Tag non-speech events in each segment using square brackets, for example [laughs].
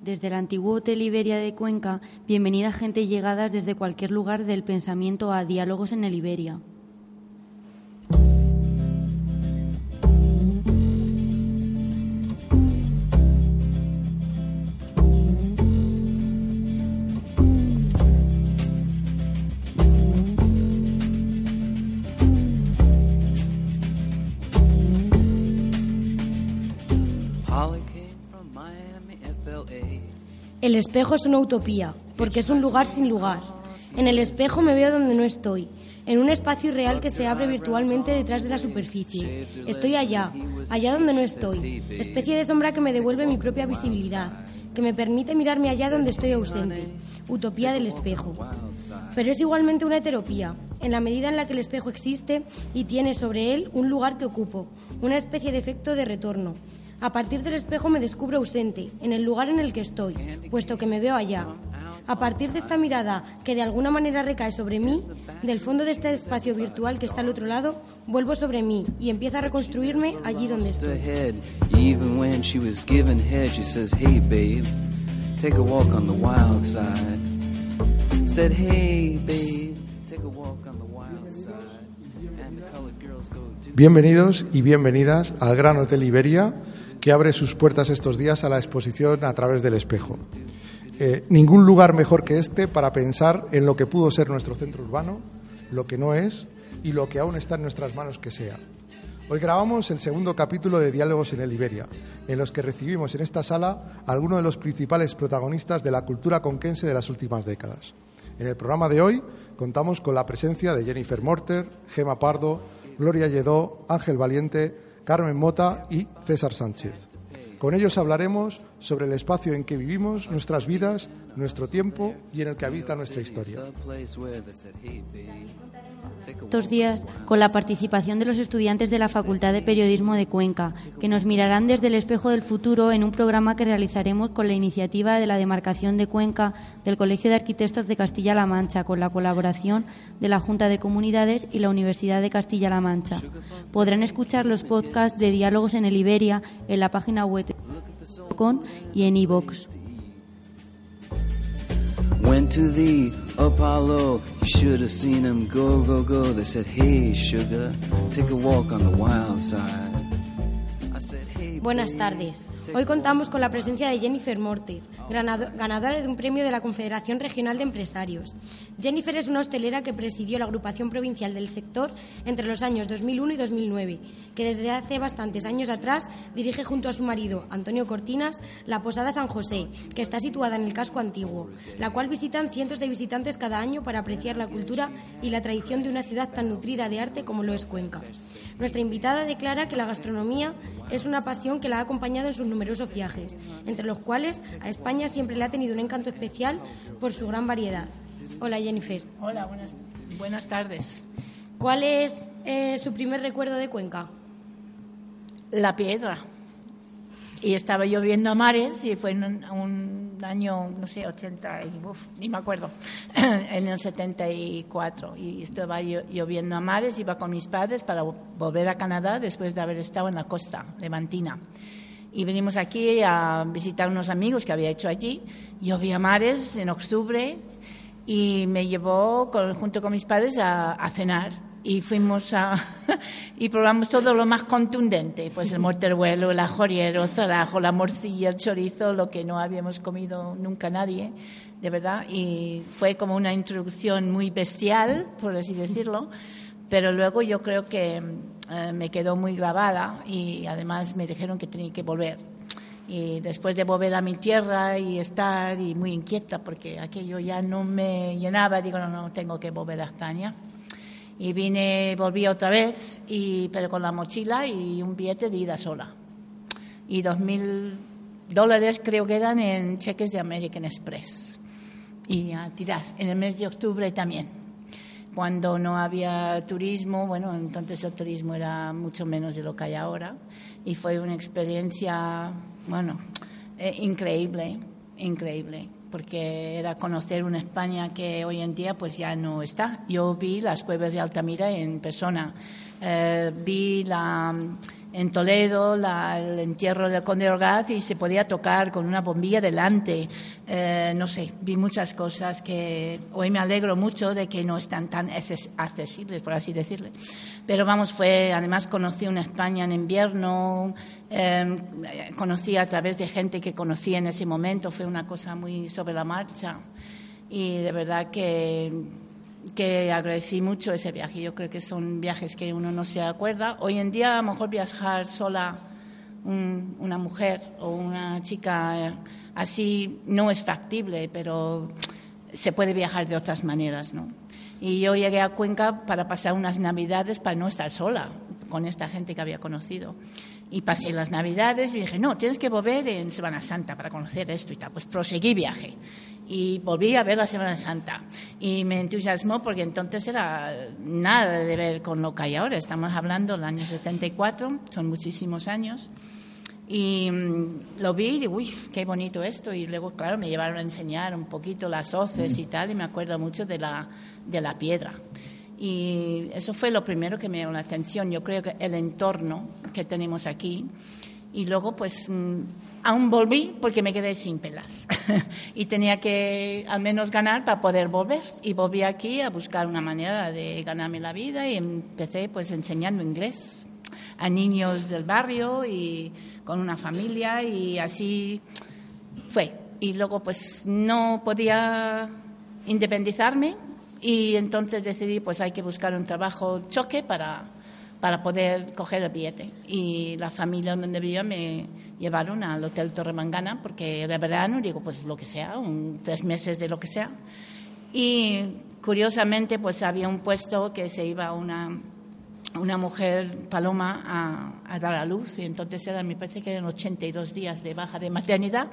Desde el antiguo Hotel Iberia de Cuenca, bienvenida gente llegadas desde cualquier lugar del pensamiento a Diálogos en el Iberia. El espejo es una utopía, porque es un lugar sin lugar. En el espejo me veo donde no estoy, en un espacio irreal que se abre virtualmente detrás de la superficie. Estoy allá, allá donde no estoy, especie de sombra que me devuelve mi propia visibilidad, que me permite mirarme allá donde estoy ausente. Utopía del espejo. Pero es igualmente una heteropía, en la medida en la que el espejo existe y tiene sobre él un lugar que ocupo, una especie de efecto de retorno, a partir del espejo me descubro ausente, en el lugar en el que estoy, puesto que me veo allá. A partir de esta mirada que de alguna manera recae sobre mí, del fondo de este espacio virtual que está al otro lado, vuelvo sobre mí y empiezo a reconstruirme allí donde estoy. Bienvenidos y bienvenidas al Gran Hotel Iberia que abre sus puertas estos días a la exposición a través del espejo. Eh, ningún lugar mejor que este para pensar en lo que pudo ser nuestro centro urbano, lo que no es y lo que aún está en nuestras manos que sea. Hoy grabamos el segundo capítulo de Diálogos en el Iberia, en los que recibimos en esta sala a algunos de los principales protagonistas de la cultura conquense de las últimas décadas. En el programa de hoy contamos con la presencia de Jennifer Morter, Gema Pardo, Gloria Lledó, Ángel Valiente, Carmen Mota y César Sánchez. Con ellos hablaremos sobre el espacio en que vivimos, nuestras vidas, nuestro tiempo y en el que habita nuestra historia. Estos días, con la participación de los estudiantes de la Facultad de Periodismo de Cuenca, que nos mirarán desde el espejo del futuro en un programa que realizaremos con la iniciativa de la demarcación de Cuenca del Colegio de Arquitectos de Castilla-La Mancha, con la colaboración de la Junta de Comunidades y la Universidad de Castilla-La Mancha. Podrán escuchar los podcasts de Diálogos en el Iberia en la página web y en iVoox. Went to the Apollo, you should have seen him go, go, go. They said, hey, sugar, take a walk on the wild side. Buenas tardes. Hoy contamos con la presencia de Jennifer Mortier, ganadora de un premio de la Confederación Regional de Empresarios. Jennifer es una hostelera que presidió la agrupación provincial del sector entre los años 2001 y 2009, que desde hace bastantes años atrás dirige junto a su marido, Antonio Cortinas, la Posada San José, que está situada en el casco antiguo, la cual visitan cientos de visitantes cada año para apreciar la cultura y la tradición de una ciudad tan nutrida de arte como lo es Cuenca. Nuestra invitada declara que la gastronomía es una pasión que la ha acompañado en sus numerosos viajes, entre los cuales a España siempre le ha tenido un encanto especial por su gran variedad. Hola Jennifer. Hola, buenas, tardes. ¿Cuál es eh, su primer recuerdo de Cuenca? La piedra y estaba lloviendo a mares y fue en un, año, no sé, 80, y, ni me acuerdo, [laughs] en el 74. Y estaba lloviendo a mares, iba con mis padres para volver a Canadá después de haber estado en la costa levantina. Y venimos aquí a visitar unos amigos que había hecho allí. Llovía a mares en octubre y me llevó junto con mis padres a cenar y fuimos a [laughs] y probamos todo lo más contundente, pues el morteruelo, el ajoriero, el zarajo, la morcilla, el chorizo, lo que no habíamos comido nunca nadie, de verdad, y fue como una introducción muy bestial, por así decirlo, pero luego yo creo que eh, me quedó muy grabada y además me dijeron que tenía que volver. Y después de volver a mi tierra y estar y muy inquieta porque aquello ya no me llenaba, digo, no, no, tengo que volver a España y vine, volví otra vez, pero con la mochila y un billete de ida sola. Y dos mil dólares creo que eran en cheques de American Express. Y a tirar, en el mes de octubre también. Cuando no había turismo, bueno, entonces el turismo era mucho menos de lo que hay ahora. Y fue una experiencia, bueno, eh, increíble, increíble porque era conocer una España que hoy en día pues ya no está. Yo vi las cuevas de Altamira en persona, eh, vi la, en Toledo el entierro del conde Orgaz y se podía tocar con una bombilla delante. Eh, no sé, vi muchas cosas que hoy me alegro mucho de que no están tan accesibles, por así decirle. Pero vamos, fue, además conocí una España en invierno, eh, conocí a través de gente que conocí en ese momento, fue una cosa muy sobre la marcha. Y de verdad que que agradecí mucho ese viaje. Yo creo que son viajes que uno no se acuerda. Hoy en día, a lo mejor viajar sola una mujer o una chica eh, así no es factible, pero se puede viajar de otras maneras, ¿no? Y yo llegué a Cuenca para pasar unas navidades para no estar sola con esta gente que había conocido. Y pasé las navidades y dije, no, tienes que volver en Semana Santa para conocer esto y tal. Pues proseguí viaje y volví a ver la Semana Santa. Y me entusiasmó porque entonces era nada de ver con lo que hay ahora. Estamos hablando del año 74, son muchísimos años. Y mm, lo vi y uy, qué bonito esto. Y luego, claro, me llevaron a enseñar un poquito las hoces y tal, y me acuerdo mucho de la, de la piedra. Y eso fue lo primero que me llamó la atención. Yo creo que el entorno que tenemos aquí. Y luego, pues, mm, Aún volví porque me quedé sin pelas [laughs] y tenía que al menos ganar para poder volver. Y volví aquí a buscar una manera de ganarme la vida y empecé pues enseñando inglés a niños del barrio y con una familia y así fue. Y luego pues no podía independizarme y entonces decidí pues hay que buscar un trabajo choque para, para poder coger el billete. Y la familia donde vivía me llevaron al Hotel Torremangana porque era verano, digo, pues lo que sea, un, tres meses de lo que sea. Y curiosamente, pues había un puesto que se iba una, una mujer paloma a, a dar a luz y entonces eran, me parece que eran 82 días de baja de maternidad.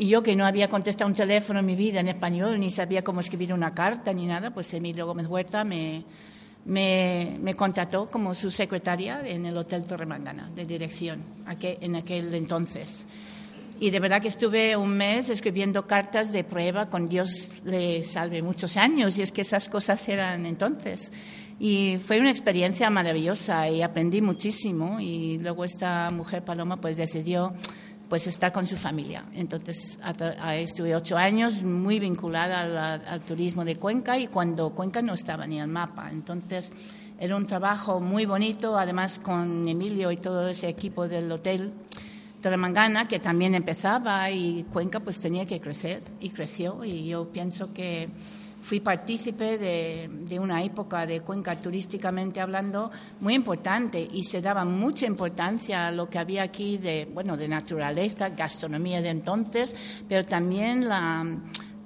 Y yo que no había contestado un teléfono en mi vida en español, ni sabía cómo escribir una carta ni nada, pues Emilio Gómez Huerta me, me, me, contrató como su secretaria en el Hotel Torremangana, de dirección, en aquel entonces. Y de verdad que estuve un mes escribiendo cartas de prueba con Dios le salve muchos años, y es que esas cosas eran entonces. Y fue una experiencia maravillosa y aprendí muchísimo. Y luego esta mujer Paloma pues decidió pues estar con su familia. Entonces estuve ocho años muy vinculada al, turismo de Cuenca y cuando Cuenca no estaba ni en el mapa. Entonces era un trabajo muy bonito, además con Emilio y todo ese equipo del hotel Mangana, que también empezaba y Cuenca pues tenía que crecer y creció y yo pienso que fui partícipe de, una época de Cuenca turísticamente hablando muy importante y se daba mucha importancia a lo que había aquí de, bueno, de naturaleza, gastronomía de entonces, pero también la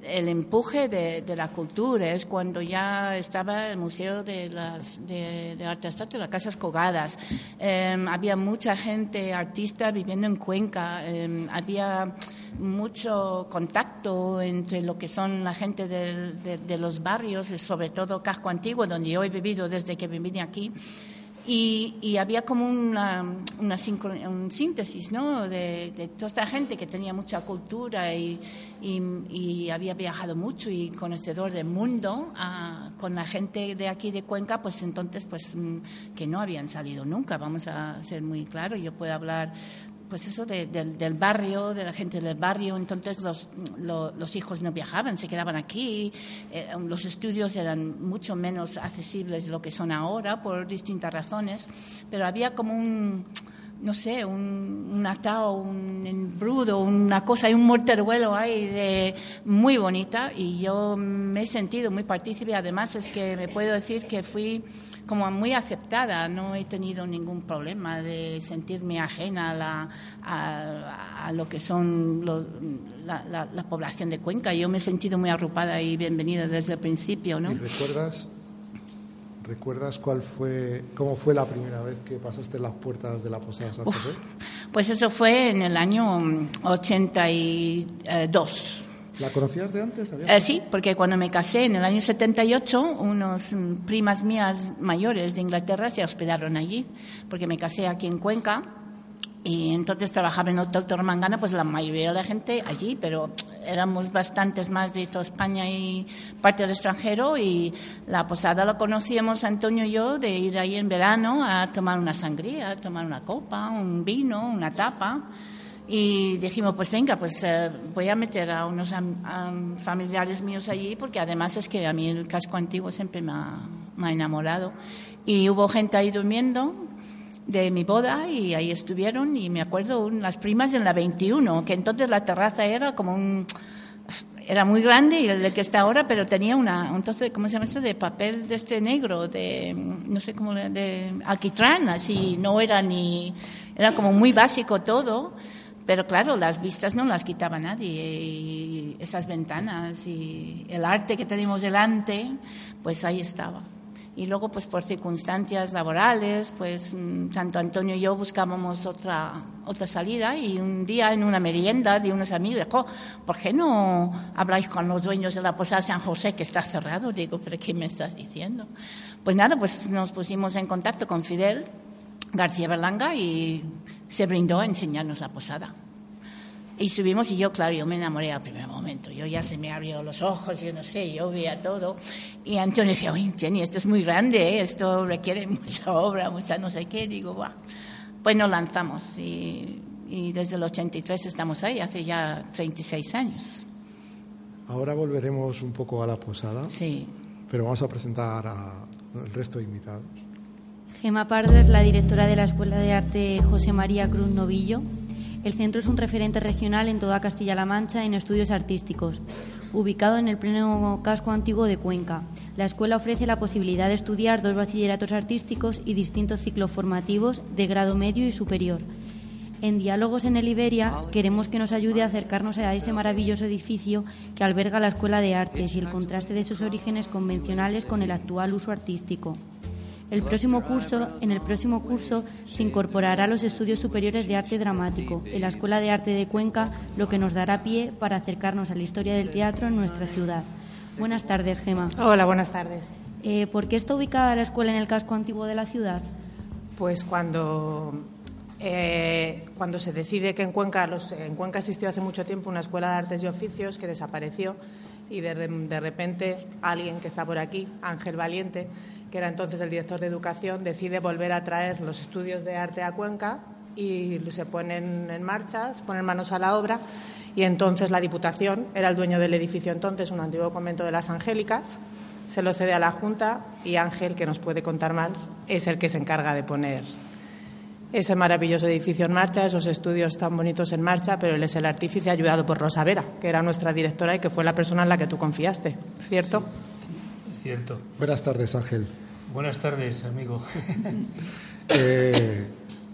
el empuje de, la cultura es cuando ya estaba el Museo de, las, de, de Arte Abstracto, las Casas Cogadas. Em, había mucha gente artista viviendo en Cuenca. Em, había mucho contacto entre lo que son la gente de, los barrios, sobre todo Casco Antiguo, donde yo he vivido desde que vine aquí. Y, había como una, una un síntesis ¿no? de, toda esta gente que tenía mucha cultura y, y, había viajado mucho y conocedor del mundo con la gente de aquí de Cuenca, pues entonces pues mm, que no habían salido nunca, vamos a ser muy claros. Yo puedo hablar pues eso del barrio, de la gente del barrio. Entonces los, los, hijos no viajaban, se quedaban aquí. Eh, los estudios eran mucho menos accesibles de lo que son ahora por distintas razones. Pero había como un, no sé, un, un un embrudo, una cosa, hay un morteruelo ahí de, muy bonita. Y yo me he sentido muy partícipe. Además es que me puedo decir que fui como muy aceptada, no he tenido ningún problema de sentirme ajena a, la, a, lo que son la, la, población de Cuenca. Yo me he sentido muy arropada y bienvenida desde el principio. ¿no? ¿Y recuerdas, recuerdas cuál fue, cómo fue la primera vez que pasaste las puertas de la Posada San José? Pues eso fue en el año 82. ¿La conocías de antes? Eh, sí, porque cuando me casé en el año 78, unos mm, primas mías mayores de Inglaterra se hospedaron allí, porque me casé aquí en Cuenca Y entonces trabajaba en Hotel Tormangana, pues la mayoría de la gente allí, pero éramos bastantes más de toda España y parte del extranjero. Y la posada la conocíamos Antonio y yo de ir ahí en verano a tomar una sangría, a tomar una copa, un vino, una tapa. Y dijimos, pues venga, pues eh, voy a meter a unos familiares míos allí, porque además es que a mí el casco antiguo siempre me ha, me ha enamorado. Y hubo gente ahí durmiendo, de mi boda y ahí estuvieron y me acuerdo las primas en la 21, que entonces la terraza era como un era muy grande y el que está ahora, pero tenía una entonces ¿cómo se llama esto? de papel de este negro, de no sé cómo de alquitrán, así no era ni era como muy básico todo. Pero claro, las vistas no las quitaba nadie y esas ventanas y el arte que tenemos delante, pues ahí estaba y luego pues por circunstancias laborales pues mm, tanto Antonio y yo buscábamos otra otra salida y un día en una merienda de unos amigos dijo ¿por qué no habláis con los dueños de la posada San José que está cerrado? digo ¿pero qué me estás diciendo? pues nada pues nos pusimos en contacto con Fidel García Berlanga y se brindó a enseñarnos la posada y subimos y yo, claro, yo me enamoré al primer momento. Yo ya se me abrió los ojos, yo no sé, yo veía todo. Y Antonio decía, oye, Jenny, esto es muy grande, ¿eh? esto requiere [laughs] mucha obra, mucha no sé qué. Digo, va. Pues nos lanzamos y, y desde el 83 estamos ahí, hace ya 36 años. Ahora volveremos un poco a la posada. Sí. Pero vamos a presentar al resto de invitados. Gema Pardo es la directora de la Escuela de Arte José María Cruz Novillo el centro es un referente regional en toda Castilla-La Mancha en estudios artísticos, ubicado en el pleno casco antiguo de Cuenca. La escuela ofrece la posibilidad de estudiar dos bachilleratos artísticos y distintos ciclos formativos de grado medio y superior. En Diálogos en el Iberia queremos que nos ayude a acercarnos a ese maravilloso edificio que alberga la Escuela de Artes y el contraste de sus orígenes convencionales con el actual uso artístico. El próximo curso, en el próximo curso se incorporará a los estudios superiores de arte dramático en la Escuela de Arte de Cuenca, lo que nos dará pie para acercarnos a la historia del teatro en nuestra ciudad. Buenas tardes, Gema. Hola, buenas tardes. Eh, ¿Por qué está ubicada la escuela en el casco antiguo de la ciudad? Pues cuando, eh, cuando se decide que en Cuenca, los, en Cuenca existió hace mucho tiempo una escuela de artes y oficios que desapareció y de, de repente alguien que está por aquí, Ángel Valiente, que era entonces el director de educación, decide volver a traer los estudios de arte a Cuenca y se ponen en marcha, se ponen manos a la obra y entonces la Diputación era el dueño del edificio entonces, un antiguo convento de las Angélicas, se lo cede a la Junta y Ángel, que nos puede contar más, es el que se encarga de poner ese maravilloso edificio en marcha, esos estudios tan bonitos en marcha, pero él es el artífice ayudado por Rosa Vera, que era nuestra directora y que fue la persona en la que tú confiaste, ¿cierto? cierto. Buenas tardes, Ángel. Buenas tardes, amigo. [laughs] Eh,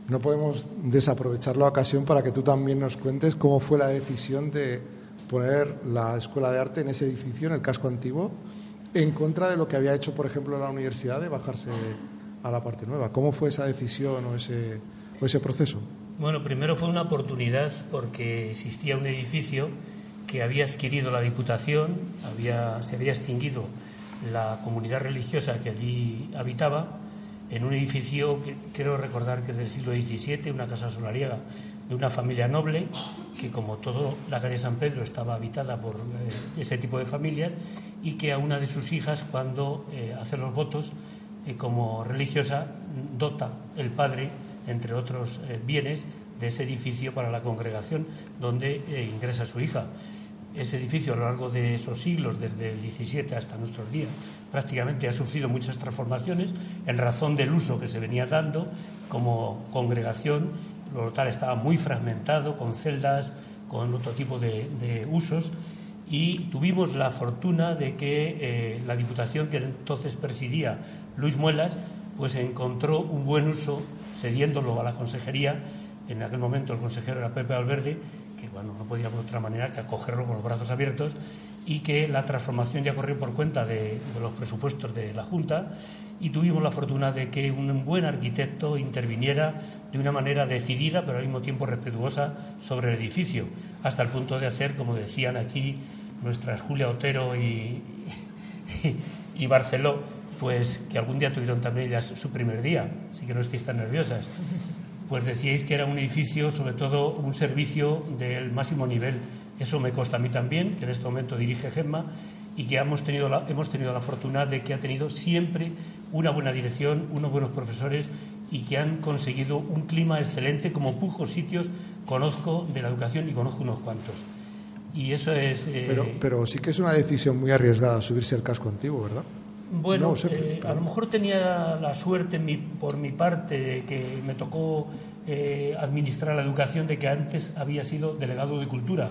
no podemos desaprovechar la ocasión para que tú también nos cuentes cómo fue la decisión de poner la Escuela de Arte en ese edificio, en el casco antiguo, en contra de lo que había hecho, por ejemplo, la universidad de bajarse a la parte nueva. ¿Cómo fue esa decisión o ese, o ese proceso? Bueno, primero fue una oportunidad porque existía un edificio que había adquirido la Diputación, había, se había extinguido la comunidad religiosa que allí habitaba en un edificio que quiero recordar que es del siglo XVII, una casa solariega de una familia noble, que como todo la calle San Pedro estaba habitada por eh, ese tipo de familias, y que a una de sus hijas, cuando eh, hace los votos eh, como religiosa, dota el padre, entre otros bienes, de ese edificio para la congregación donde ingresa su hija ese edificio a lo largo de esos siglos, desde el 17 hasta nuestros días, prácticamente ha sufrido muchas transformaciones en razón del uso que se venía dando como congregación. Lo local estaba muy fragmentado, con celdas, con otro tipo de, usos, y tuvimos la fortuna de que eh, la Diputación, que entonces presidía Luis Muelas, pues encontró un buen uso cediéndolo a la consejería. En aquel momento el consejero era Pepe Alverde que bueno, no podía de otra manera que acogerlo con los brazos abiertos y que la transformación ya corrió por cuenta de, los presupuestos de la Junta y tuvimos la fortuna de que un buen arquitecto interviniera de una manera decidida pero al mismo tiempo respetuosa sobre el edificio, hasta el punto de hacer, como decían aquí nuestras Julia Otero y, y, Barceló, pues que algún día tuvieron también ellas su primer día, así que no estéis tan nerviosas. Pues decíais que era un edificio, sobre todo un servicio del máximo nivel. Eso me consta a mí también, que en este momento dirige Gemma, y que hemos tenido, la, hemos tenido la fortuna de que ha tenido siempre una buena dirección, unos buenos profesores y que han conseguido un clima excelente, como pocos sitios conozco de la educación y conozco unos cuantos. Y eso es. Eh, pero, pero sí que es una decisión muy arriesgada subirse al casco antiguo, ¿verdad? Bueno, eh, a lo mejor tenía la suerte por mi parte de que me tocó eh, administrar la educación de que antes había sido delegado de cultura.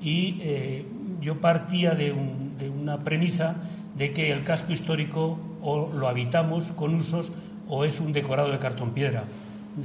Y eh, yo partía de, de, una premisa de que el casco histórico o lo habitamos con usos o es un decorado de cartón piedra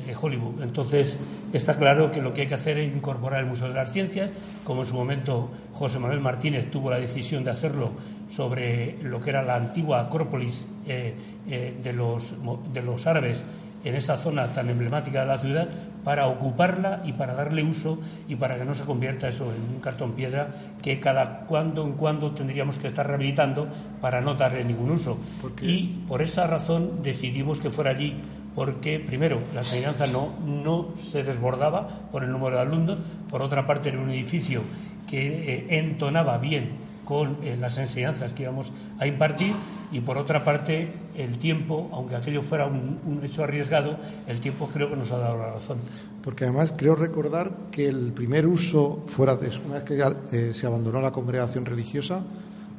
de Hollywood. Entonces, está claro que lo que hay que hacer es incorporar el Museo de las Ciencias, como en su momento José Manuel Martínez tuvo la decisión de hacerlo sobre lo que era la antigua Acrópolis eh, eh, de, los, de los árabes en esa zona tan emblemática de la ciudad para ocuparla y para darle uso y para que no se convierta eso en un cartón piedra que cada cuando en cuando tendríamos que estar rehabilitando para no darle ningún uso. Y por esa razón decidimos que fuera allí porque, primero, la enseñanza no, no se desbordaba por el número de alumnos, por otra parte, era un edificio que eh, entonaba bien con eh, las enseñanzas que íbamos a impartir y por otra parte el tiempo, aunque aquello fuera un, hecho arriesgado, el tiempo creo que nos ha dado la razón. Porque además creo recordar que el primer uso fuera de una vez que eh, se abandonó la congregación religiosa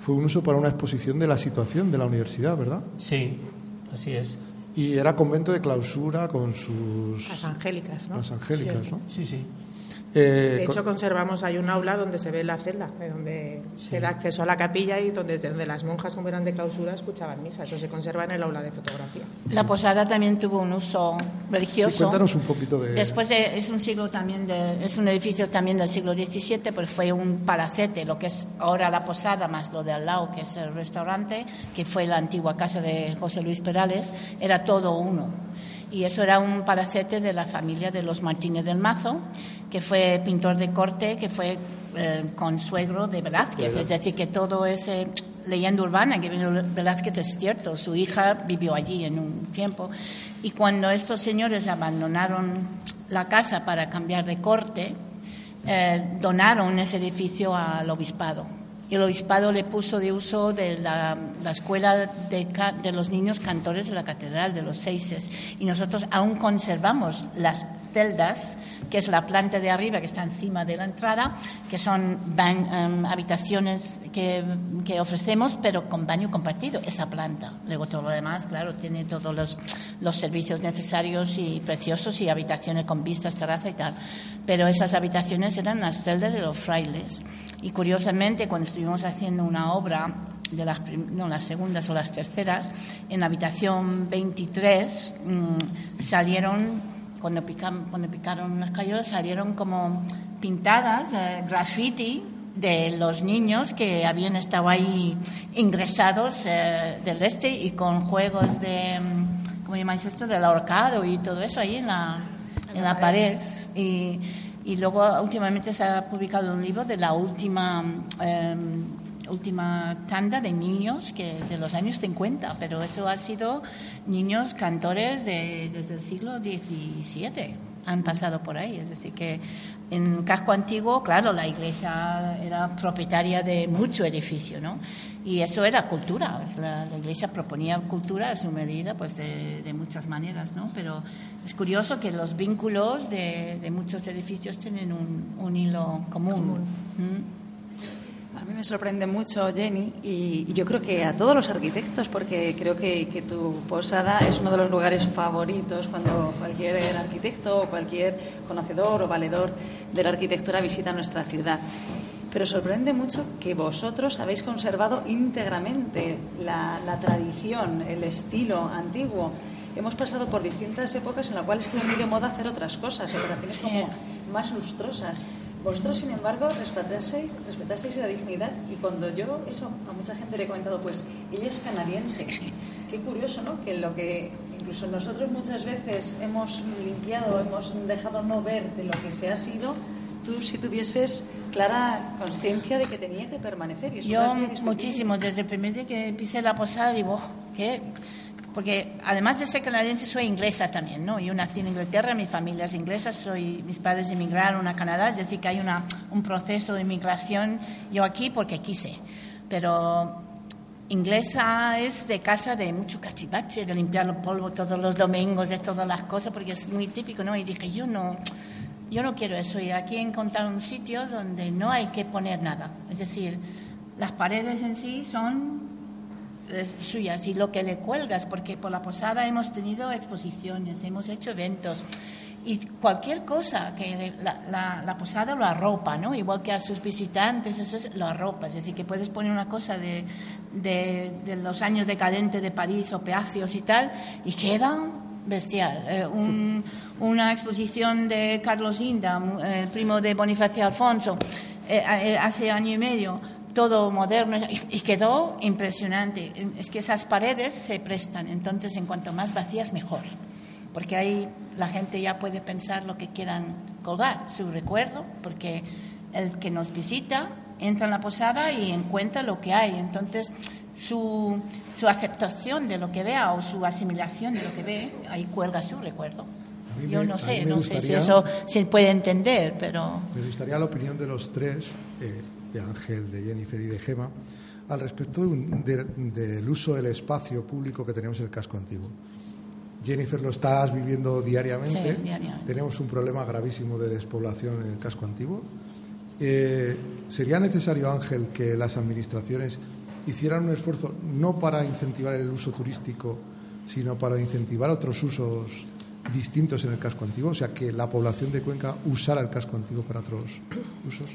fue un uso para una exposición de la situación de la universidad, ¿verdad? Sí, así es. Y era convento de clausura con sus... Las angélicas, ¿no? Las angélicas, ¿no? Sí, sí. Eh, de hecho, conservamos, hay un aula donde se ve la celda, donde se da acceso a la capilla y donde, donde las monjas, como eran de clausura, escuchaban misa. Eso se conserva en el aula de fotografía. La posada también tuvo un uso religioso. cuéntanos un poquito de. Después de, es un siglo también, de, es un edificio también del siglo XVII, pues fue un palacete, lo que es ahora la posada, más lo de al lado, que es el restaurante, que fue la antigua casa de José Luis Perales, era todo uno. Y eso era un palacete de la familia de los Martínez del Mazo que fue pintor de corte, que fue eh, consuegro de Velázquez. Es decir, que todo ese leyenda urbana que vino Velázquez es cierto. Su hija vivió allí en un tiempo. Y cuando estos señores abandonaron la casa para cambiar de corte, eh, donaron ese edificio al obispado. El obispado le puso de uso de la, escuela de, de, los niños cantores de la catedral de los Seises. Y nosotros aún conservamos las celdas, que es la planta de arriba que está encima de la entrada, que son em, habitaciones que, que, ofrecemos, pero con baño compartido, esa planta. Luego todo lo demás, claro, tiene todos los, los servicios necesarios y preciosos y habitaciones con vistas, terraza y tal. Pero esas habitaciones eran las celdas de los frailes. Y curiosamente, cuando estuvimos haciendo una obra de las, no, las segundas o las terceras, en la habitación 23 mm, salieron cuando, cuando picaron las cayolas salieron como pintadas, eh, graffiti de los niños que habían estado ahí ingresados eh, del este y con juegos de, mm, ¿cómo llamáis esto? Del ahorcado y todo eso ahí en la, en, la, pared. Y, y, luego últimamente se ha publicado un libro de la última em, última tanda de niños que de los años 50, pero eso ha sido niños cantores de, desde el siglo XVII, han pasado por ahí. Es decir, que en Casco Antiguo, claro, la iglesia era propietaria de mucho edificio, ¿no? Y eso era cultura, la, iglesia proponía cultura a su medida, pues de, muchas maneras, ¿no? Pero es curioso que los vínculos de, muchos edificios tienen un, hilo común. ¿Mm? A mí me sorprende mucho, Jenny, y yo creo que a todos los arquitectos, porque creo que, que, tu posada es uno de los lugares favoritos cuando cualquier arquitecto o cualquier conocedor o valedor de la arquitectura visita nuestra ciudad. Pero sorprende mucho que vosotros habéis conservado íntegramente la, la tradición, el estilo antiguo. Hemos pasado por distintas épocas en las cuales estuvo muy de moda hacer otras cosas, operaciones como más lustrosas. Vosotros, sin embargo, respetasteis, respetasteis la dignidad y cuando yo, eso a mucha gente le he comentado, pues ella es canadiense. Qué curioso, ¿no? Que lo que incluso nosotros muchas veces hemos limpiado, hemos dejado no ver de lo que se ha sido, tú si tuvieses clara conciencia de que tenía que permanecer. Y yo muchísimo, desde el primer día que pisé la posada digo, oh, ¿qué? Porque además de ser canadiense soy inglesa también, ¿no? Yo nací en Inglaterra, mi familia es inglesa, soy, mis padres emigraron a Canadá, es decir, que hay una, un proceso de inmigración yo aquí porque quise. Pero inglesa es de casa de mucho cachivache, de limpiar el polvo todos los domingos, de todas las cosas, porque es muy típico, ¿no? Y dije, yo no, yo no quiero eso. Y aquí he encontrado un sitio donde no hay que poner nada. Es decir, las paredes en sí son suyas y lo que le cuelgas, porque por la posada hemos tenido exposiciones, hemos hecho eventos y cualquier cosa que la, la, posada lo arropa, ¿no? Igual que a sus visitantes, eso es, lo arropa. Es decir, que puedes poner una cosa de, de, los años decadentes de París o Peacios y tal, y queda bestial. Eh, una exposición de Carlos Inda, el primo de Bonifacio Alfonso, eh, eh, hace año y medio, todo moderno y, quedó impresionante. Es que esas paredes se prestan, entonces en cuanto más vacías mejor, porque ahí la gente ya puede pensar lo que quieran colgar, su recuerdo, porque el que nos visita entra en la posada y encuentra lo que hay, entonces su, su aceptación de lo que vea o su asimilación de lo que ve, ahí cuelga su recuerdo. Yo no sé, no sé si eso se puede entender, pero... Me gustaría la opinión de los tres. Eh, de Ángel, de Jennifer y de Gema, al respecto del uso del espacio público que tenemos en el casco antiguo. Jennifer, lo estás viviendo diariamente. Tenemos un problema gravísimo de despoblación en el casco antiguo. Eh, ¿Sería necesario, Ángel, que las administraciones hicieran un esfuerzo no para incentivar el uso turístico, sino para incentivar otros usos distintos en el casco antiguo? O sea, que la población de Cuenca usara el casco antiguo para otros usos.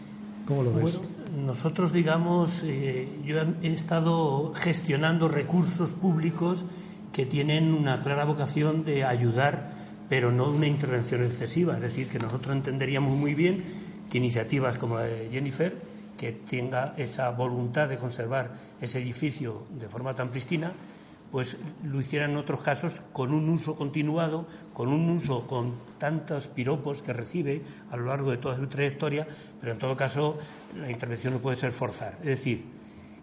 Bueno, nosotros, digamos, eh, yo he estado gestionando recursos públicos que tienen una clara vocación de ayudar, pero no una intervención excesiva. Es decir, que nosotros entenderíamos muy bien que iniciativas como la de Jennifer, que tenga esa voluntad de conservar ese edificio de forma tan pristina, pues lo hicieran en otros casos con un uso continuado, con un uso con tantos piropos que recibe a lo largo de toda su trayectoria, pero en todo caso la intervención no puede ser forzar. Es decir,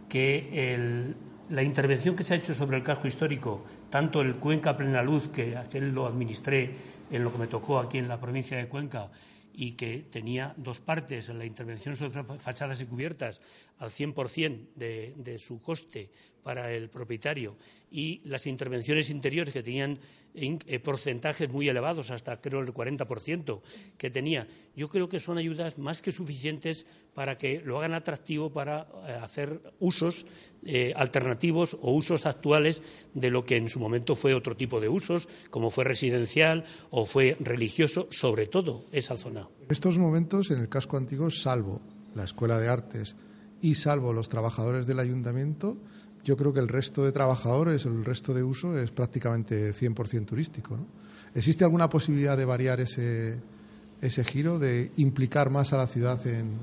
que la intervención que se ha hecho sobre el casco histórico, tanto el Cuenca Plena Luz, que aquel lo administré en lo que me tocó aquí en la provincia de Cuenca, y que tenía dos partes, la intervención sobre fachadas y cubiertas al 100% de, de su coste para el propietario y las intervenciones interiores que tenían porcentajes muy elevados, hasta creo el 40% que tenía. Yo creo que son ayudas más que suficientes para que lo hagan atractivo para eh, hacer usos eh, alternativos o usos actuales de lo que en su momento fue otro tipo de usos, como fue residencial o fue religioso, sobre todo esa zona. En estos momentos, en el casco antiguo, salvo la Escuela de Artes y salvo los trabajadores del ayuntamiento, yo creo que el resto de trabajadores, el resto de uso es prácticamente 100% turístico. ¿Existe alguna posibilidad de variar ese, ese giro, de implicar más a la ciudad en,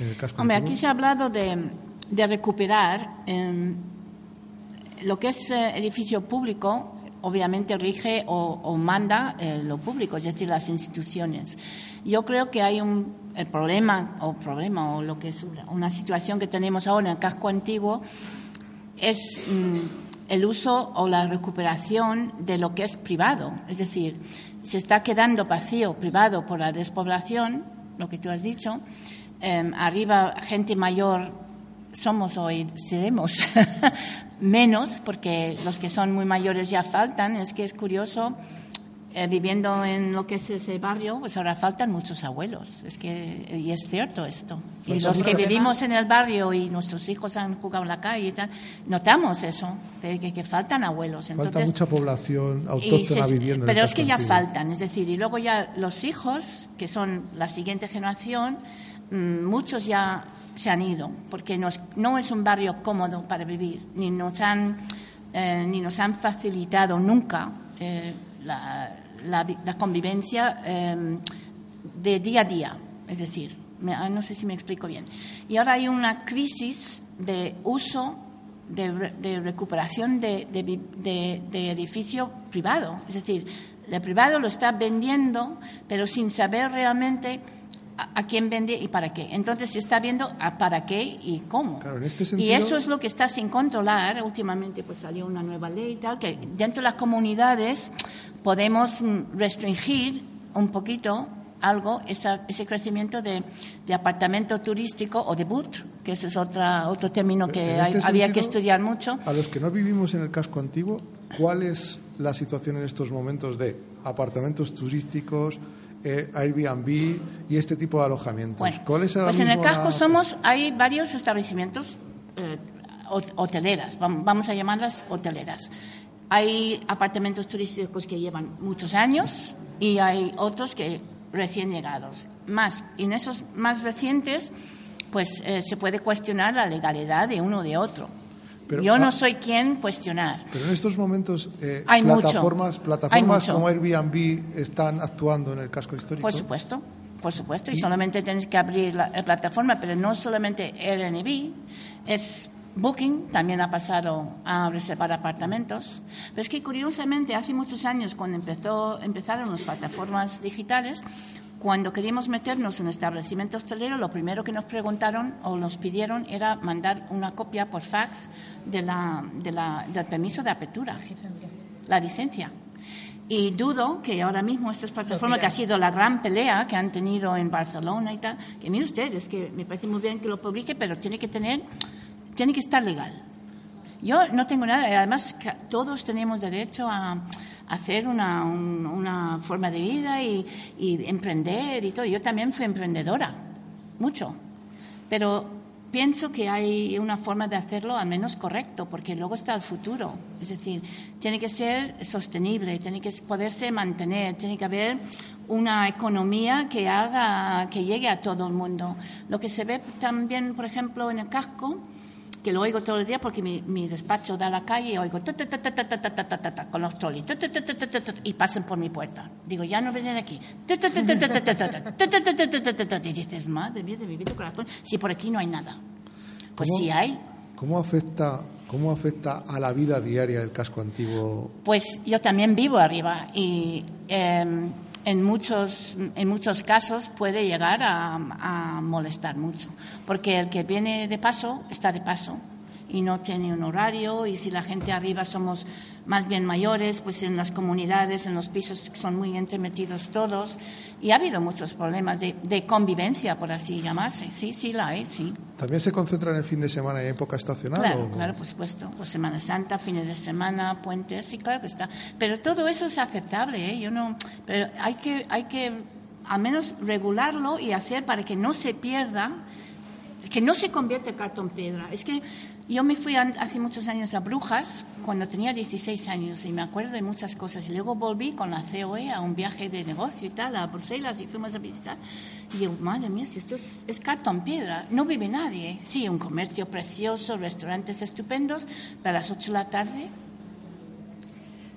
el casco? Hombre, aquí se ha hablado de, de recuperar em, lo que es eh, edificio público, obviamente rige o, manda eh, lo público, es decir, las instituciones. Yo creo que hay un el problema o problema o lo que es una situación que tenemos ahora en el casco antiguo es mm, el uso o la recuperación de lo que es privado. Es decir, se está quedando vacío, privado por la despoblación, lo que tú has dicho. Em, arriba, gente mayor, somos hoy, seremos [laughs] menos, porque los que son muy mayores ya faltan. Es que es curioso eh, viviendo en lo que es ese barrio, pues ahora faltan muchos abuelos. Es que, y es cierto esto. y pues los que vivimos en el barrio y nuestros hijos han jugado en la calle y tal, notamos eso, de que, faltan abuelos. Falta mucha población autóctona viviendo. Pero es que ya faltan, es decir, y luego ya los hijos, que son la siguiente generación, mm, muchos ya se han ido, porque no es un barrio cómodo para vivir, ni nos han, eh, ni nos han facilitado nunca. Eh, la, la, convivencia em, de día a día, es decir, no sé si me explico bien. Y ahora hay una crisis de uso, de, recuperación de, de, edificio privado, es decir, el privado lo está vendiendo, pero sin saber realmente a, quién vende y para qué. Entonces se está viendo a para qué y cómo. Este y eso es lo que está sin controlar. Últimamente pues salió una nueva ley y tal, que dentro de las comunidades podemos mm, restringir un poquito algo ese crecimiento de, apartamento turístico o de boot, que ese es otra, otro término que este había que estudiar mucho. A los que no vivimos en el casco antiguo, ¿cuál es la situación en estos momentos de apartamentos turísticos, eh, Airbnb y este tipo de alojamientos? pues en el casco somos, hay varios establecimientos eh, hoteleras, vamos a llamarlas hoteleras. Hay apartamentos turísticos que llevan muchos años y hay otros que recién llegados. Más, y en esos más recientes, pues eh, se puede cuestionar la legalidad de uno de otro. Yo no soy quien cuestionar. Pero en estos momentos, eh, plataformas, plataformas como Airbnb están actuando en el casco histórico. Por supuesto, por supuesto. Y, solamente tienes que abrir la, plataforma, pero no solamente Airbnb, es Booking también ha pasado a reservar apartamentos. Pero es que curiosamente hace muchos años cuando empezó, empezaron las plataformas digitales, cuando queríamos meternos en establecimiento hostelero, lo primero que nos preguntaron o nos pidieron era mandar una copia por fax de la, de la, del permiso de apertura, la licencia. Y dudo que ahora mismo esta plataforma, que ha sido la gran pelea que han tenido en Barcelona y tal, que mire usted, es que me parece muy bien que lo publique, pero tiene que tener tiene que estar legal. Yo no tengo nada, además todos tenemos derecho a, hacer una, una, forma de vida y, emprender y todo. Yo también fui emprendedora, mucho, pero pienso que hay una forma de hacerlo al menos correcto, porque luego está el futuro. Es decir, tiene que ser sostenible, tiene que poderse mantener, tiene que haber una economía que haga, que llegue a todo el mundo. Lo que se ve también, por ejemplo, en el casco, que lo oigo todo el día porque mi, mi despacho da a la calle y oigo con los trolleys y pasan por mi puerta. Digo, ya no vienen aquí. Y dices, madre mía de mi vida corazón, si por aquí no hay nada. Pues sí hay. ¿Cómo afecta, ¿Cómo afecta a la vida diaria del casco antiguo? Pues yo también vivo arriba y en muchos, en muchos casos puede llegar a, a, molestar mucho, porque el que viene de paso está de paso y no tiene un horario y si la gente arriba somos más bien mayores, pues en las comunidades, en los pisos son muy entremetidos todos y ha habido muchos problemas de, de convivencia, por así llamarse. Sí, sí, la hay, sí. ¿También se concentra en el fin de semana y época estacional? Claro, claro, por supuesto. Pues Semana Santa, fines de semana, puentes, sí, claro que está. Pero todo eso es aceptable, ¿eh? Yo no, pero hay que, hay que al menos regularlo y hacer para que no se pierda que no se convierta en cartón piedra. Es que yo me fui hace muchos años a Brujas cuando tenía 16 años y me acuerdo de muchas cosas. Y luego volví con la COE a un viaje de negocio y tal, a Bruselas y fuimos a visitar. Y digo, madre mía, si esto es, cartón piedra, no vive nadie. Sí, un comercio precioso, restaurantes estupendos, pero a las 8 de la tarde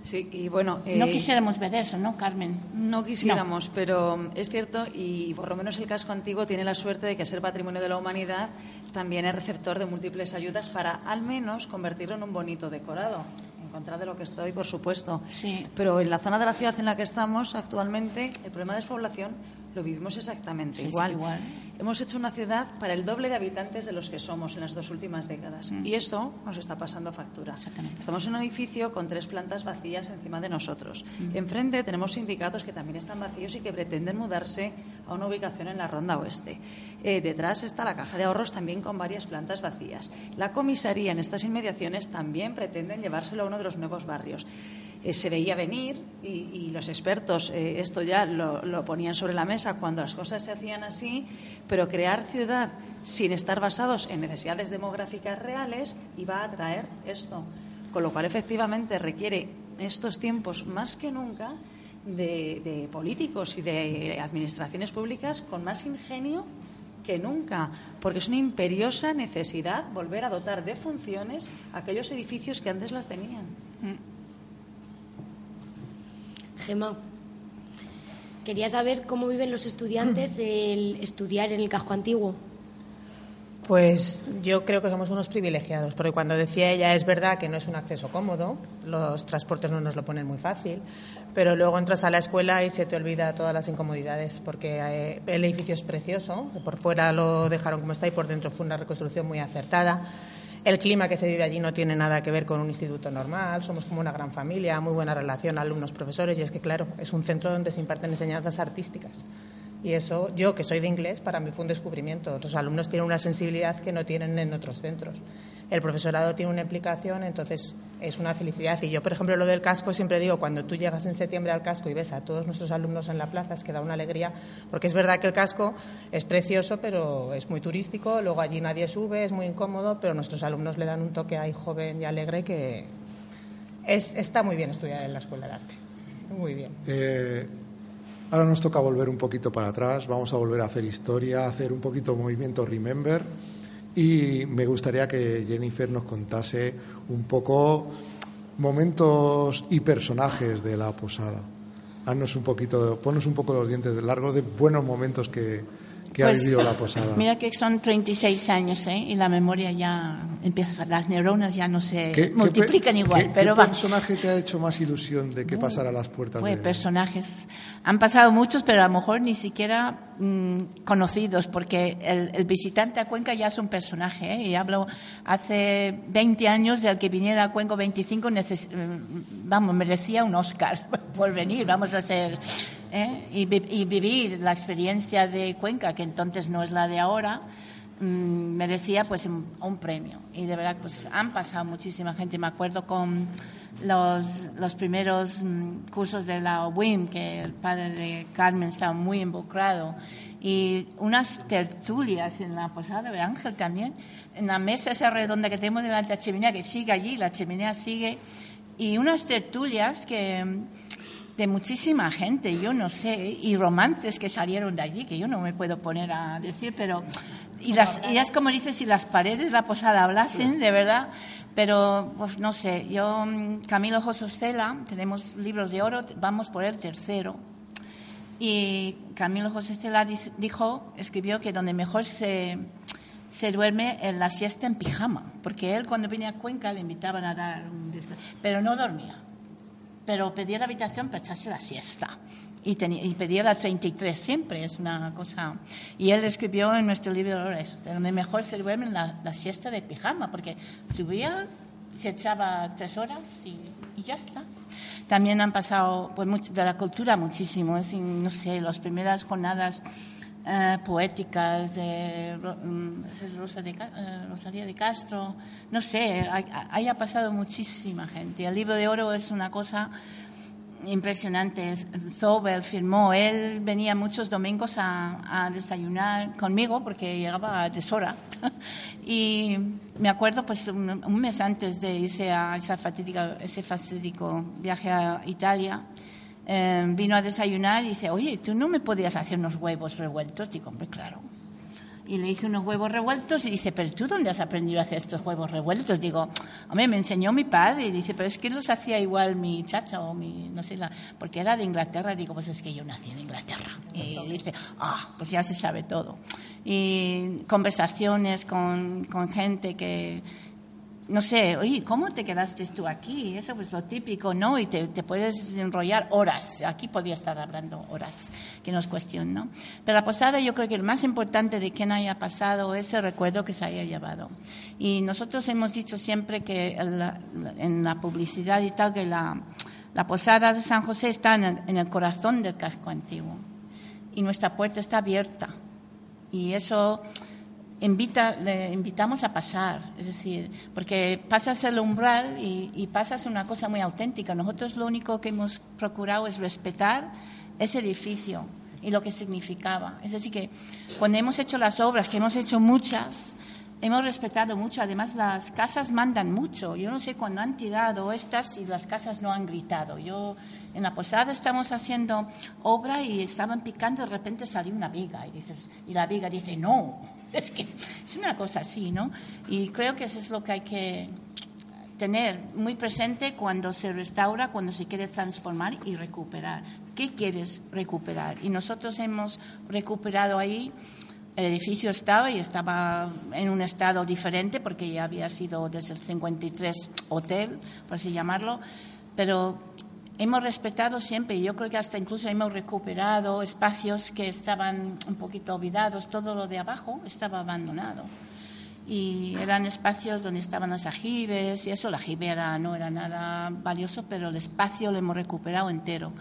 Sí, y bueno... no eh, quisiéramos ver eso, ¿no, Carmen? No quisiéramos, pero es cierto y por lo menos el casco antiguo tiene la suerte de que ser patrimonio de la humanidad también es receptor de múltiples ayudas para al menos convertirlo en un bonito decorado. En contra de lo que estoy, por supuesto. Sí. Pero en la zona de la ciudad en la que estamos actualmente, el problema de despoblación lo vivimos exactamente igual. igual. Hemos hecho una ciudad para el doble de habitantes de los que somos en las dos últimas décadas. Mm. Y eso nos está pasando factura. Estamos en un edificio con tres plantas vacías encima de nosotros. Mm. Enfrente tenemos sindicatos que también están vacíos y que pretenden mudarse a una ubicación en la ronda oeste. Eh, detrás está la caja de ahorros también con varias plantas vacías. La comisaría en estas inmediaciones también pretenden llevárselo a uno de los nuevos barrios. Eh, se veía venir y, los expertos eh, esto ya lo, ponían sobre la mesa cuando las cosas se hacían así, pero crear ciudad sin estar basados en necesidades demográficas reales iba a traer esto. Con lo cual, efectivamente, requiere estos tiempos más que nunca de, políticos y de administraciones públicas con más ingenio que nunca, porque es una imperiosa necesidad volver a dotar de funciones aquellos edificios que antes las tenían. Mm. Gemma, quería saber cómo viven los estudiantes [clears throat] del estudiar en el casco antiguo. Pues yo creo que somos unos privilegiados, porque cuando decía ella es verdad que no es un acceso cómodo, los transportes no nos lo ponen muy fácil, pero luego entras a la escuela y se te olvida todas las incomodidades, porque eh, el edificio es precioso, por fuera lo dejaron como está y por dentro fue una reconstrucción muy acertada. El clima que se vive allí no tiene nada que ver con un instituto normal, somos como una gran familia, muy buena relación alumnos-profesores y es que, claro, es un centro donde se imparten enseñanzas artísticas. Y eso, yo que soy de inglés, para mí fue un descubrimiento. Los alumnos tienen una sensibilidad que no tienen en otros centros. El profesorado tiene una implicación, entonces es una felicidad. Y yo, por ejemplo, lo del casco, siempre digo, cuando tú llegas en septiembre al casco y ves a todos nuestros alumnos en la plaza, es que da una alegría, porque es verdad que el casco es precioso, pero es muy turístico, luego allí nadie sube, es muy incómodo, pero nuestros alumnos le dan un toque ahí joven y alegre que es, está muy bien estudiar en la Escuela de Arte. Muy bien. Eh, Ahora nos toca volver un poquito para atrás, vamos a volver a hacer historia, a hacer un poquito movimiento Remember y me gustaría que Jennifer nos contase un poco momentos y personajes de la posada. Haznos un poquito, ponnos un poco los dientes largos de buenos momentos que, que ha pues, vivido la posada. Mira que son 36 años ¿eh? y la memoria ya empieza, las neuronas ya no se multiplican igual. pero ¿qué personaje te ha hecho más ilusión de que pasara a las puertas? Pues personajes. Han pasado muchos, pero a lo mejor ni siquiera mm, conocidos, porque el, visitante a Cuenca ya es un personaje. ¿eh? Y hablo hace 20 años del que viniera a Cuenca 25, mm, vamos, merecía un Oscar [laughs] por venir. Vamos a ser ¿eh? y, vivir la experiencia de Cuenca, que entonces no es la de ahora, mm, merecía pues un, premio. Y de verdad, pues han pasado muchísima gente. Me acuerdo con los, los primeros mm, cursos de la WIM, que el padre de Carmen estaba muy involucrado, y unas tertulias en la posada de Ángel también, en la mesa esa redonda que tenemos delante de la chimenea, que sigue allí, la chimenea sigue, y unas tertulias que de muchísima gente, yo no sé, y romances que salieron de allí, que yo no me puedo poner a decir, pero... Y, las, y es como dices, si las paredes la posada hablasen, de verdad, pero pues no sé, yo, mm, Camilo José Cela, tenemos libros de oro, vamos por el tercero, y Camilo José Cela dijo, escribió que donde mejor se, se duerme en la siesta en pijama, porque él cuando venía a Cuenca le invitaban a dar un descanso, pero no dormía pero pedía la habitación para echarse la siesta. Y, tenía, y pedía la 33 siempre, es una cosa. Y él escribió en nuestro libro donde mejor se duerme la, la siesta de pijama, porque subía, se echaba tres horas y, y ya está. También han pasado pues, de la cultura muchísimo, es, no sé, las primeras jornadas eh, poéticas, mm, Rosa de, eh, Rosalía de Castro, no sé, haya pasado muchísima gente. El libro de oro es una cosa impresionante. Zobel firmó, él venía muchos domingos a, desayunar conmigo porque llegaba a deshora. [laughs] y me acuerdo, pues un, mes antes de irse a esa fatídica, ese fatídico viaje a Italia, Em, vino a desayunar y dice, oye, ¿tú no me podías hacer unos huevos revueltos? Digo, hombre, claro. Y le hice unos huevos revueltos y dice, pero ¿tú dónde has aprendido a hacer estos huevos revueltos? Digo, hombre, me enseñó mi padre. Y dice, pero es que los hacía igual mi chacha o mi, no sé, la, porque era de Inglaterra. Digo, pues es que yo nací en Inglaterra. Y dice, ah, pues ya se sabe todo. Y conversaciones con, con gente que, no sé, oye, ¿cómo te quedaste tú aquí? Eso es lo típico, ¿no? Y te, puedes enrollar horas. Aquí podía estar hablando horas, que no es cuestión, ¿no? Pero la posada yo creo que el más importante de quien haya pasado es el recuerdo que se haya llevado. Y nosotros hemos dicho siempre que en la publicidad y tal, que la, posada de San José está en el corazón del casco antiguo. Y nuestra puerta está abierta. Y eso invita, le invitamos a pasar, es decir, porque pasas el umbral y, y, pasas una cosa muy auténtica. Nosotros lo único que hemos procurado es respetar ese edificio y lo que significaba. Es decir, que cuando hemos hecho las obras, que hemos hecho muchas, hemos respetado mucho. Además, las casas mandan mucho. Yo no sé cuándo han tirado estas y las casas no han gritado. Yo en la posada estamos haciendo obra y estaban picando, de repente salió una viga y, dices, y la viga dice, no, [laughs] es que es una cosa así, ¿no? Y creo que eso es lo que hay que tener muy presente cuando se restaura, cuando se quiere transformar y recuperar. ¿Qué quieres recuperar? Y nosotros hemos recuperado ahí el edificio estaba y estaba en un estado diferente porque ya había sido desde el 53 hotel, por así llamarlo, pero hemos respetado siempre y yo creo que hasta incluso hemos recuperado espacios que estaban un poquito olvidados, todo lo de abajo estaba abandonado. Y eran espacios donde estaban los ajibes y eso, la ajibe no era nada valioso, pero el espacio lo hemos recuperado entero.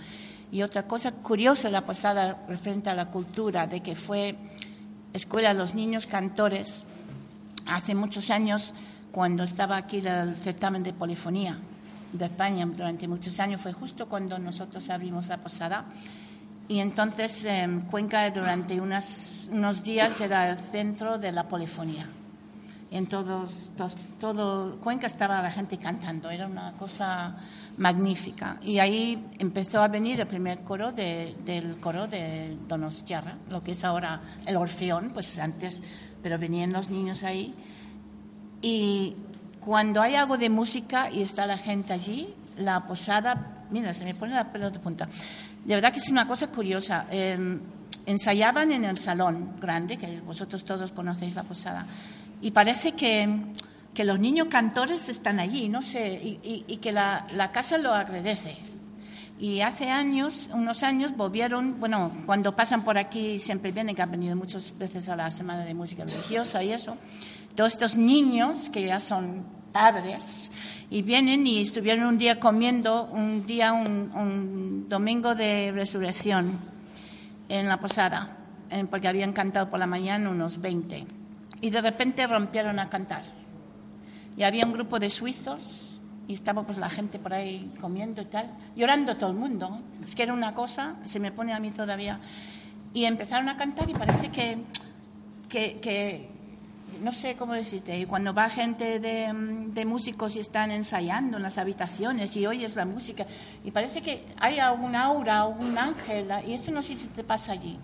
Y otra cosa curiosa la pasada referente a la cultura, de que fue escuela de los niños cantores hace muchos años, cuando estaba aquí el certamen de polifonía de España durante muchos años, fue justo cuando nosotros abrimos la posada. Y entonces em, Cuenca durante unos días era el centro de la polifonía. En todos, todo Cuenca estaba la gente cantando, era una cosa magnífica. Y ahí empezó a venir el primer coro del coro de Donostiarra, lo que es ahora el Orfeón, pues antes, pero venían los niños ahí. Y cuando hay algo de música y está la gente allí, la posada, mira, se me pone la pelota de punta. De verdad que es una cosa curiosa. Em, ensayaban en el salón grande, que vosotros todos conocéis la posada, y parece que, que los niños cantores están allí, no sé, y, y, que la, la, casa lo agradece. Y hace años, unos años, volvieron, bueno, cuando pasan por aquí siempre vienen, que han venido muchas veces a la Semana de Música Religiosa y eso, todos estos niños que ya son padres y vienen y estuvieron un día comiendo, un día, un, domingo de resurrección en la posada, porque habían cantado por la mañana unos 20. Y de repente rompieron a cantar. Y había un grupo de suizos y estaba pues la gente por ahí comiendo y tal, llorando todo el mundo. Es que era una cosa, se me pone a mí todavía. Y empezaron a cantar y parece que, que no sé cómo decirte, y cuando va gente de, músicos y están ensayando en las habitaciones y oyes la música, y parece que hay algún aura, algún ángel, y eso no sé si te pasa allí.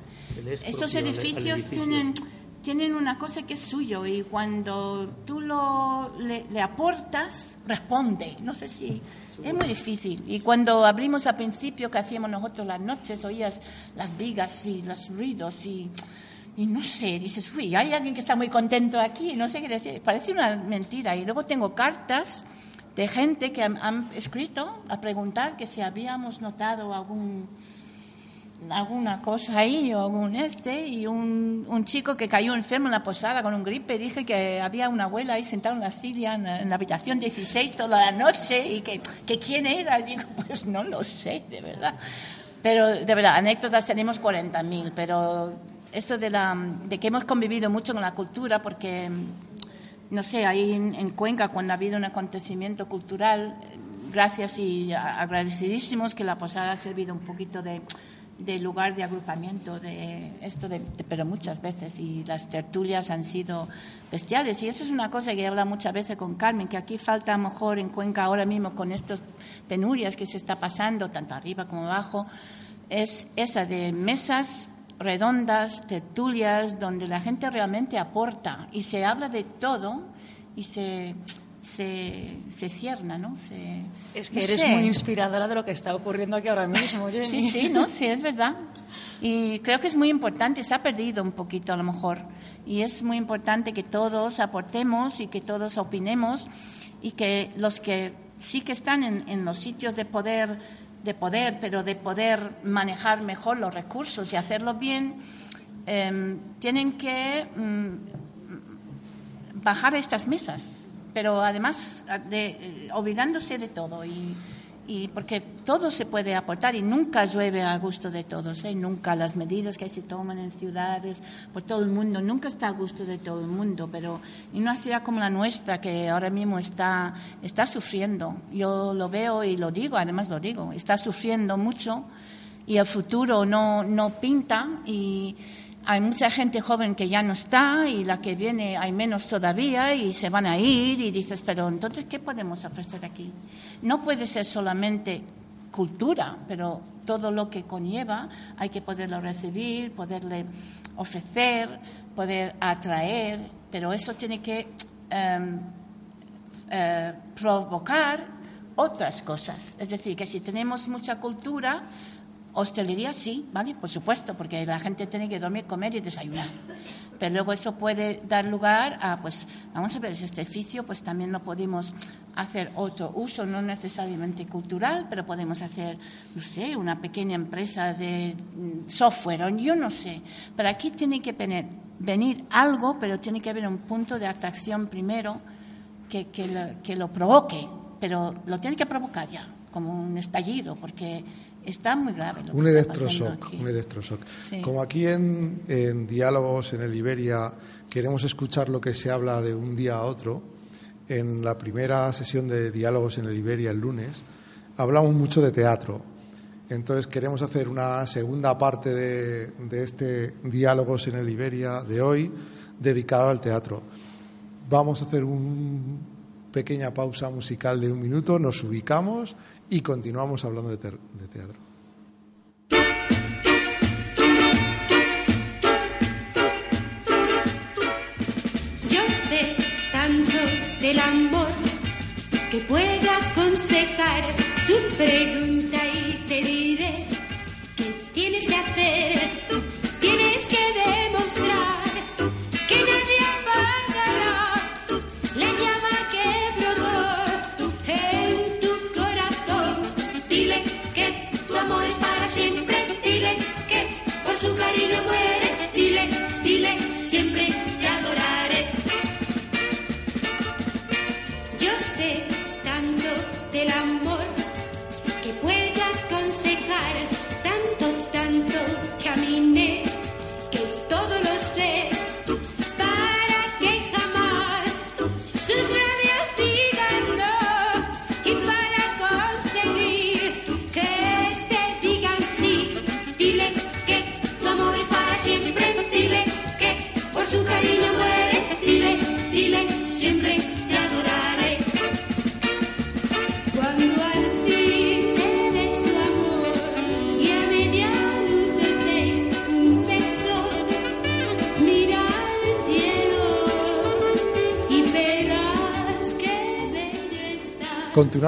Esos edificios tienen, tienen una cosa que es suyo, y cuando tú lo, le, le aportas, responde. No sé si. Es muy difícil. Y cuando abrimos al principio, que hacíamos nosotros las noches, oías las vigas y los ruidos y y no sé, dices, uy, hay alguien que está muy contento aquí, no sé qué decir, parece una mentira. Y luego tengo cartas de gente que han, escrito a preguntar que si habíamos notado algún alguna cosa ahí o algún este y un, un, chico que cayó enfermo en la posada con un gripe dije que había una abuela ahí sentada en la silla en, la habitación 16 toda la noche y que, que quién era. Y digo pues no lo sé de verdad. Pero de verdad anécdotas tenemos 40.000 pero eso de, la, de que hemos convivido mucho con la cultura, porque, no sé, ahí en, Cuenca, cuando ha habido un acontecimiento cultural, gracias y agradecidísimos que la posada ha servido un poquito de, de lugar de agrupamiento de esto, de, pero muchas veces, y las tertulias han sido bestiales. Y eso es una cosa que he hablado muchas veces con Carmen, que aquí falta a lo mejor en Cuenca ahora mismo con estas penurias que se está pasando, tanto arriba como abajo, es esa de mesas redondas, tertulias, donde la gente realmente aporta y se habla de todo y se, se, se cierna, ¿no? es que eres muy inspiradora de lo que está ocurriendo aquí ahora mismo, Jenny. Sí, sí, ¿no? Sí, es verdad. Y creo que es muy importante, se ha perdido un poquito a lo mejor. Y es muy importante que todos aportemos y que todos opinemos y que los que sí que están en, en los sitios de poder de poder, pero de poder manejar mejor los recursos y hacerlo bien, em, tienen que mm, bajar estas mesas, pero además de, olvidándose de todo y y porque todo se puede aportar y nunca llueve a gusto de todos, ¿eh? nunca las medidas que se toman en ciudades por todo el mundo, nunca está a gusto de todo el mundo, pero en una ciudad como la nuestra que ahora mismo está, está sufriendo, yo lo veo y lo digo, además lo digo, está sufriendo mucho y el futuro no, no pinta y hay mucha gente joven que ya no está y la que viene hay menos todavía y se van a ir y dices, pero entonces, ¿qué podemos ofrecer aquí? No puede ser solamente cultura, pero todo lo que conlleva hay que poderlo recibir, poderle ofrecer, poder atraer, pero eso tiene que em, eh, provocar otras cosas. Es decir, que si tenemos mucha cultura, Hostelería sí, ¿vale? Por supuesto, porque la gente tiene que dormir, comer y desayunar. pero luego eso puede dar lugar a, pues, vamos a ver, este edificio, pues también lo podemos hacer otro uso, no necesariamente cultural, pero podemos hacer, no sé, una pequeña empresa de mm, software, yo no sé. Pero aquí tiene que venir algo, pero tiene que haber un punto de atracción primero que, que, lo, que lo provoque, pero lo tiene que provocar ya, como un estallido, porque está muy grave. un, electroshock, un electroshock. Como aquí en, en Diálogos en el Iberia queremos escuchar lo que se habla de un día a otro, en la primera sesión de diálogos en el Iberia el lunes, hablamos mucho de teatro. Entonces queremos hacer una segunda parte de, este diálogos en el Iberia de hoy dedicado al teatro. Vamos a hacer una pequeña pausa musical de un minuto, nos ubicamos y continuamos hablando de teatro. del amor que pueda aconsejar tu pregunta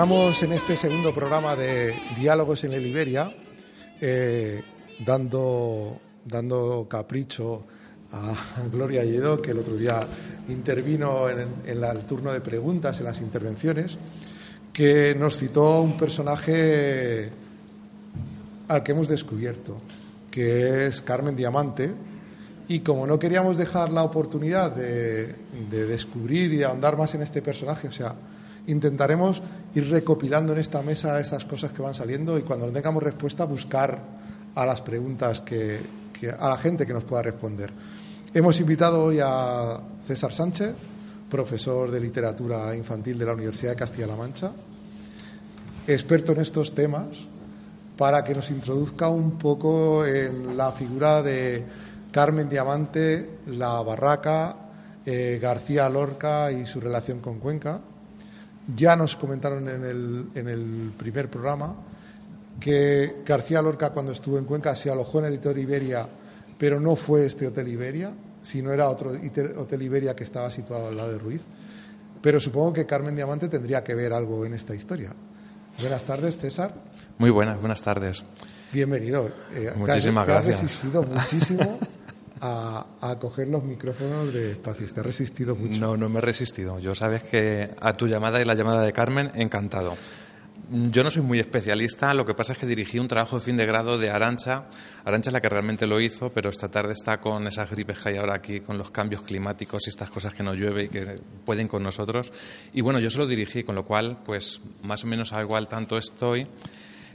Continuamos en este segundo programa de Diálogos en el Iberia, eh, dando, dando capricho a [laughs] Gloria Lledó, que el otro día intervino en, el turno de preguntas, en las intervenciones, que nos citó un personaje al que hemos descubierto, que es Carmen Diamante, y como no queríamos dejar la oportunidad de, de descubrir y de ahondar más en este personaje, o sea, intentaremos ir recopilando en esta mesa estas cosas que van saliendo y cuando tengamos respuesta buscar a las preguntas que, a la gente que nos pueda responder. Hemos invitado hoy a César Sánchez, profesor de literatura infantil de la Universidad de Castilla-La Mancha, experto en estos temas, para que nos introduzca un poco en la figura de Carmen Diamante, la Barraca, eh, García Lorca y su relación con Cuenca ya nos comentaron en el, en el primer programa que García Lorca cuando estuvo en Cuenca se alojó en el Hotel Iberia, pero no fue este Hotel Iberia, sino era otro Hotel Iberia que estaba situado al lado de Ruiz. Pero supongo que Carmen Diamante tendría que ver algo en esta historia. Buenas tardes, César. Muy buenas, buenas tardes. Bienvenido. Eh, Muchísimas gracias. resistido muchísimo [laughs] a, coger los micrófonos de espacios. ¿Te has resistido mucho? No, no me he resistido. Yo sabes que a tu llamada y la llamada de Carmen, encantado. Yo no soy muy especialista, lo que pasa es que dirigí un trabajo de fin de grado de Arancha. Arancha es la que realmente lo hizo, pero esta tarde está con esas gripes que hay ahora aquí, con los cambios climáticos y estas cosas que nos llueve y que pueden con nosotros. Y bueno, yo se lo dirigí, con lo cual, pues más o menos algo al tanto estoy.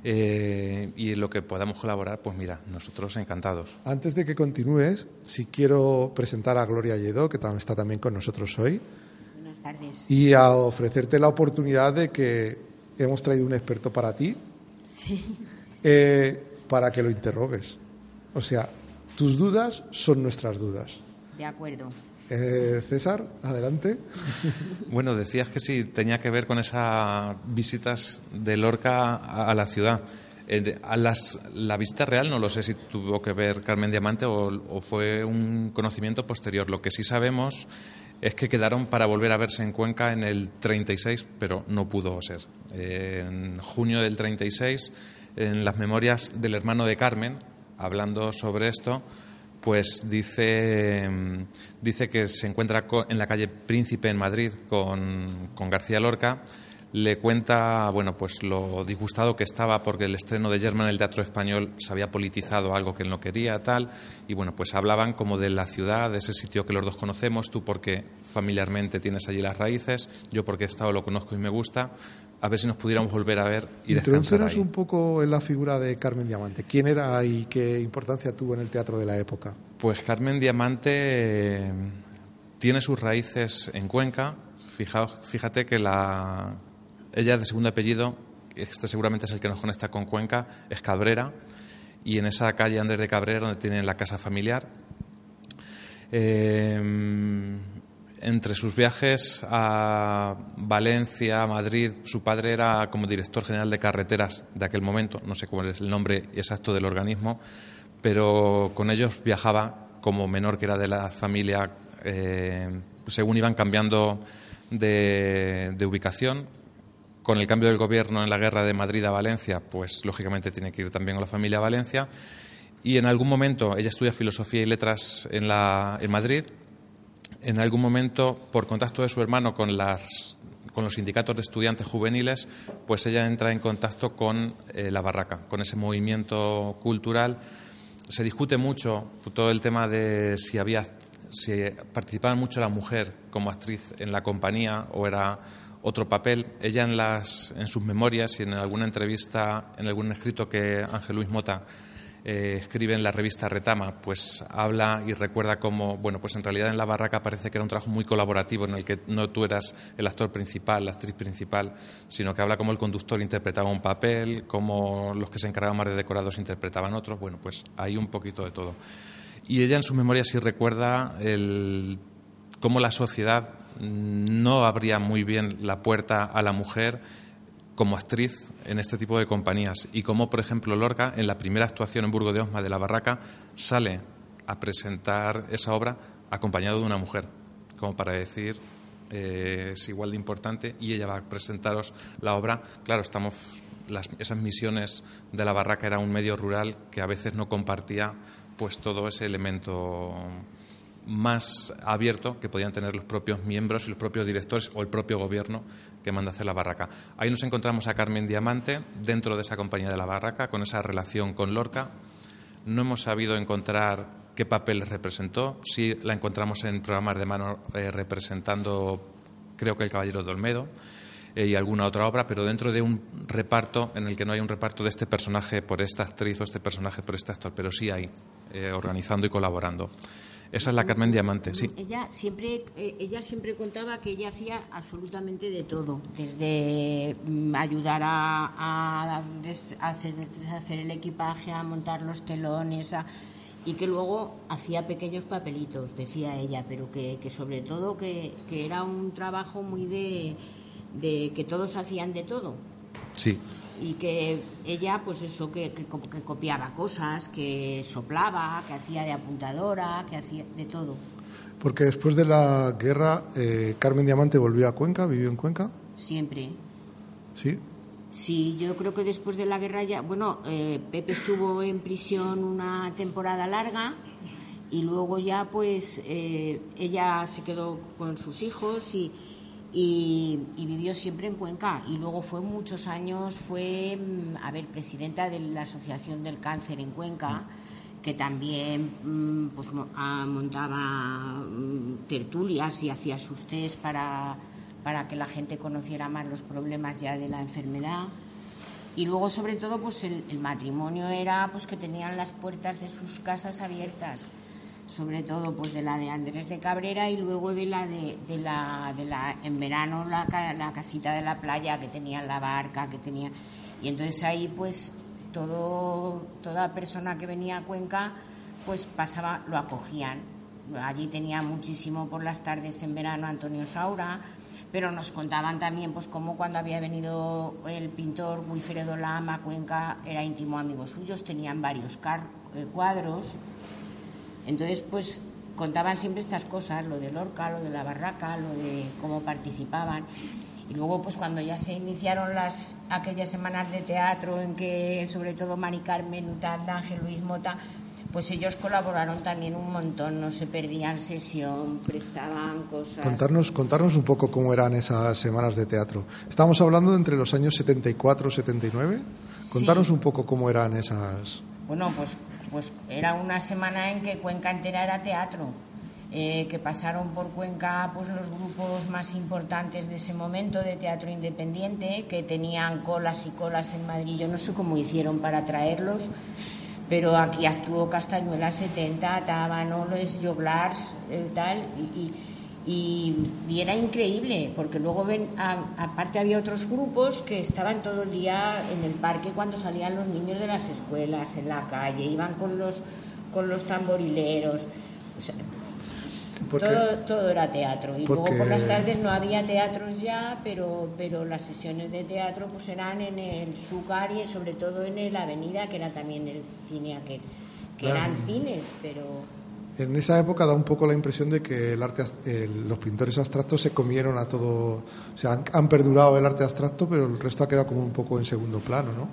Eh, y en lo que podamos colaborar, pues mira, nosotros encantados. Antes de que continúes, si quiero presentar a Gloria Lledó, que está también con nosotros hoy. Buenas tardes. Y a ofrecerte la oportunidad de que hemos traído un experto para ti. Sí. Eh, para que lo interrogues. O sea, tus dudas son nuestras dudas. De acuerdo. Eh, César, adelante. [laughs] Bueno, decías que sí, tenía que ver con esas visitas de Lorca a, la ciudad. a las, la visita real no lo sé si tuvo que ver Carmen Diamante o, fue un conocimiento posterior. Lo que sí sabemos es que quedaron para volver a verse en Cuenca en el 36, pero no pudo ser. en junio del 36, en las memorias del hermano de Carmen, hablando sobre esto, pues dice, dice que se encuentra en la calle Príncipe en Madrid con, con García Lorca le cuenta bueno pues lo disgustado que estaba porque el estreno de German en el Teatro Español se había politizado algo que él no quería tal y bueno pues hablaban como de la ciudad de ese sitio que los dos conocemos tú porque familiarmente tienes allí las raíces yo porque he estado lo conozco y me gusta a ver si nos pudiéramos volver a ver y Introdúcenos un poco en la figura de Carmen Diamante. Quién era y qué importancia tuvo en el teatro de la época pues Carmen Diamante eh, tiene sus raíces en Cuenca. Fíjate que la ella de segundo apellido, este seguramente es el que nos conecta con Cuenca, es Cabrera, y en esa calle Andrés de Cabrera, donde tienen la casa familiar. Eh, entre sus viajes a Valencia, a Madrid, su padre era como director general de carreteras de aquel momento, no sé cuál es el nombre exacto del organismo, pero con ellos viajaba como menor que era de la familia, eh, según iban cambiando de ubicación, con el cambio del gobierno en la guerra de Madrid a Valencia, pues lógicamente tiene que ir también a la familia a Valencia. Y en algún momento, ella estudia filosofía y letras en, la, en Madrid. En algún momento, por contacto de su hermano con, las, con los sindicatos de estudiantes juveniles, pues ella entra en contacto con eh, la barraca, con ese movimiento cultural. Se discute mucho todo el tema de si había si participaba mucho la mujer como actriz en la compañía o era otro papel. Ella en, las, en sus memorias y en alguna entrevista, en algún escrito que Ángel Luis Mota eh, escribe en la revista Retama, pues habla y recuerda cómo, bueno, pues en realidad en La Barraca parece que era un trabajo muy colaborativo en el que no tú eras el actor principal, la actriz principal, sino que habla cómo el conductor interpretaba un papel, cómo los que se encargaban más de decorados interpretaban otros, bueno, pues hay un poquito de todo. Y ella en sus memorias sí recuerda el, cómo la sociedad no abría muy bien la puerta a la mujer como actriz en este tipo de compañías y como, por ejemplo, Lorca, en la primera actuación en Burgo de Osma de la Barraca, sale a presentar esa obra acompañado de una mujer, como para decir eh, es igual de importante y ella va a presentaros la obra. Claro, estamos esas misiones de la Barraca era un medio rural que a veces no compartía pues todo ese elemento más abierto que podían tener los propios miembros y los propios directores o el propio gobierno que manda hacer la barraca. Ahí nos encontramos a Carmen Diamante dentro de esa compañía de la barraca, con esa relación con Lorca. No hemos sabido encontrar qué papel representó. Sí la encontramos en programas de mano eh, representando, creo que El Caballero de Olmedo eh, y alguna otra obra, pero dentro de un reparto en el que no hay un reparto de este personaje por esta actriz o este personaje por este actor, pero sí hay, eh, organizando y colaborando. Esa es la Carmen Diamante, sí. Ella siempre, eh, ella siempre contaba que ella hacía absolutamente de todo, desde mm, ayudar a, hacer, el equipaje, a montar los telones, y que luego hacía pequeños papelitos, decía ella, pero que, sobre todo que, que, era un trabajo muy de, de que todos hacían de todo. Sí y que ella, pues eso, que, que, copiaba cosas, que soplaba, que hacía de apuntadora, que hacía de todo. Porque después de la guerra, eh, Carmen Diamante volvió a Cuenca, vivió en Cuenca. Siempre. ¿Sí? Sí, yo creo que después de la guerra ya, bueno, eh, Pepe estuvo en prisión una temporada larga y luego ya pues eh, ella se quedó con sus hijos y, y, vivió siempre en Cuenca. Y luego fue muchos años, fue, mm, a ver, presidenta de la Asociación del Cáncer en Cuenca, que también mm, pues, montaba mm, tertulias y hacía sus test para, para que la gente conociera más los problemas ya de la enfermedad. Y luego, sobre todo, pues el, el matrimonio era pues que tenían las puertas de sus casas abiertas sobre todo pues de la de Andrés de Cabrera y luego de la de, la de la en verano la, la casita de la playa que tenía la barca que tenía y entonces ahí pues todo toda persona que venía a Cuenca pues pasaba lo acogían. Allí tenía muchísimo por las tardes en verano Antonio Saura pero nos contaban también pues cómo cuando había venido el pintor Wilfredo Lama Cuenca era íntimo amigo suyos tenían varios eh, cuadros entonces, pues contaban siempre estas cosas, lo de Lorca, lo de la barraca, lo de cómo participaban. Y luego, pues cuando ya se iniciaron las aquellas semanas de teatro en que, sobre todo, Mari Carmen, Ángel Luis Mota, pues ellos colaboraron también un montón, no se perdían sesión, prestaban cosas. Contarnos, contarnos un poco cómo eran esas semanas de teatro. Estamos hablando entre los años 74 y 79. Contarnos un poco cómo eran esas. Bueno, pues, pues era una semana en que Cuenca entera era teatro. Eh, que pasaron por Cuenca pues los grupos más importantes de ese momento de teatro independiente que tenían colas y colas en Madrid yo no sé cómo hicieron para traerlos pero aquí actuó Castañuela 70, Tabanoles, Joglars, eh, tal, y, y, era increíble, porque luego ven, aparte había otros grupos que estaban todo el día en el parque cuando salían los niños de las escuelas, en la calle, iban con los, con los tamborileros. todo, todo, era teatro. Y luego por las tardes no había teatros ya, pero, pero las sesiones de teatro pues eran en el Zúcar y sobre todo en la Avenida, que era también el cine aquel. Que eran cines, pero... En esa época da un poco la impresión de que el arte, los pintores abstractos se comieron a todo, o sea, han, han, perdurado el arte abstracto, pero el resto ha quedado como un poco en segundo plano, ¿no?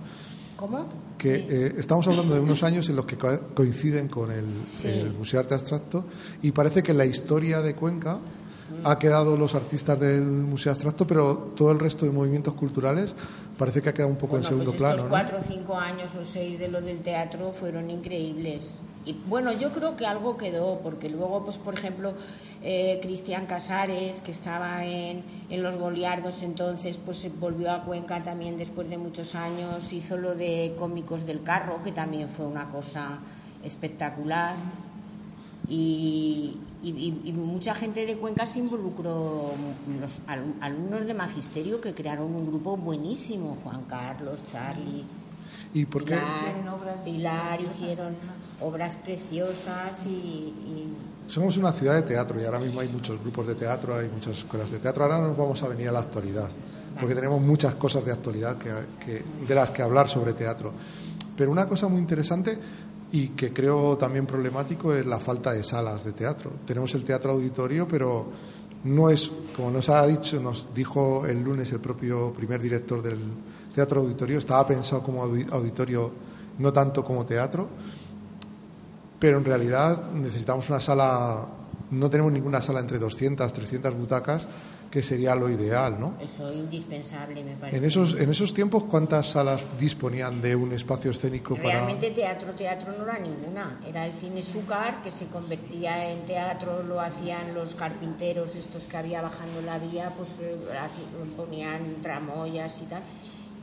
¿Cómo? Que eh, estamos hablando de unos años en los que coinciden con el, Museo de Arte Abstracto y parece que la historia de Cuenca ha quedado los artistas del Museo Abstracto, pero todo el resto de movimientos culturales parece que ha quedado un poco en segundo pues plano. Estos cuatro o cinco años o seis de lo del teatro fueron increíbles. Y bueno, yo creo que algo quedó, porque luego, pues por ejemplo, eh, Cristian Casares, que estaba en, en, Los Goliardos entonces, pues volvió a Cuenca también después de muchos años, hizo lo de Cómicos del Carro, que también fue una cosa espectacular. Y, y, mucha gente de Cuenca se involucró, los alumnos de magisterio que crearon un grupo buenísimo, Juan Carlos, Charlie. ¿Y por qué? Pilar, hicieron obras preciosas y, Somos una ciudad de teatro y ahora mismo hay muchos grupos de teatro, hay muchas escuelas de teatro. Ahora nos vamos a venir a la actualidad, porque tenemos muchas cosas de actualidad que, de las que hablar sobre teatro. Pero una cosa muy interesante y que creo también problemático es la falta de salas de teatro. Tenemos el teatro auditorio, pero no es, como nos ha dicho, nos dijo el lunes el propio primer director del teatro auditorio, estaba pensado como auditorio, no tanto como teatro, pero en realidad necesitamos una sala, no tenemos ninguna sala entre 200, 300 butacas que sería lo ideal, ¿no? Eso indispensable, me parece. En esos, en esos tiempos, ¿cuántas salas disponían de un espacio escénico para...? Realmente teatro, teatro no era ninguna. Era el cine Sucar, que se convertía en teatro, lo hacían los carpinteros, estos que había bajando la vía, pues eh, ponían tramoyas y tal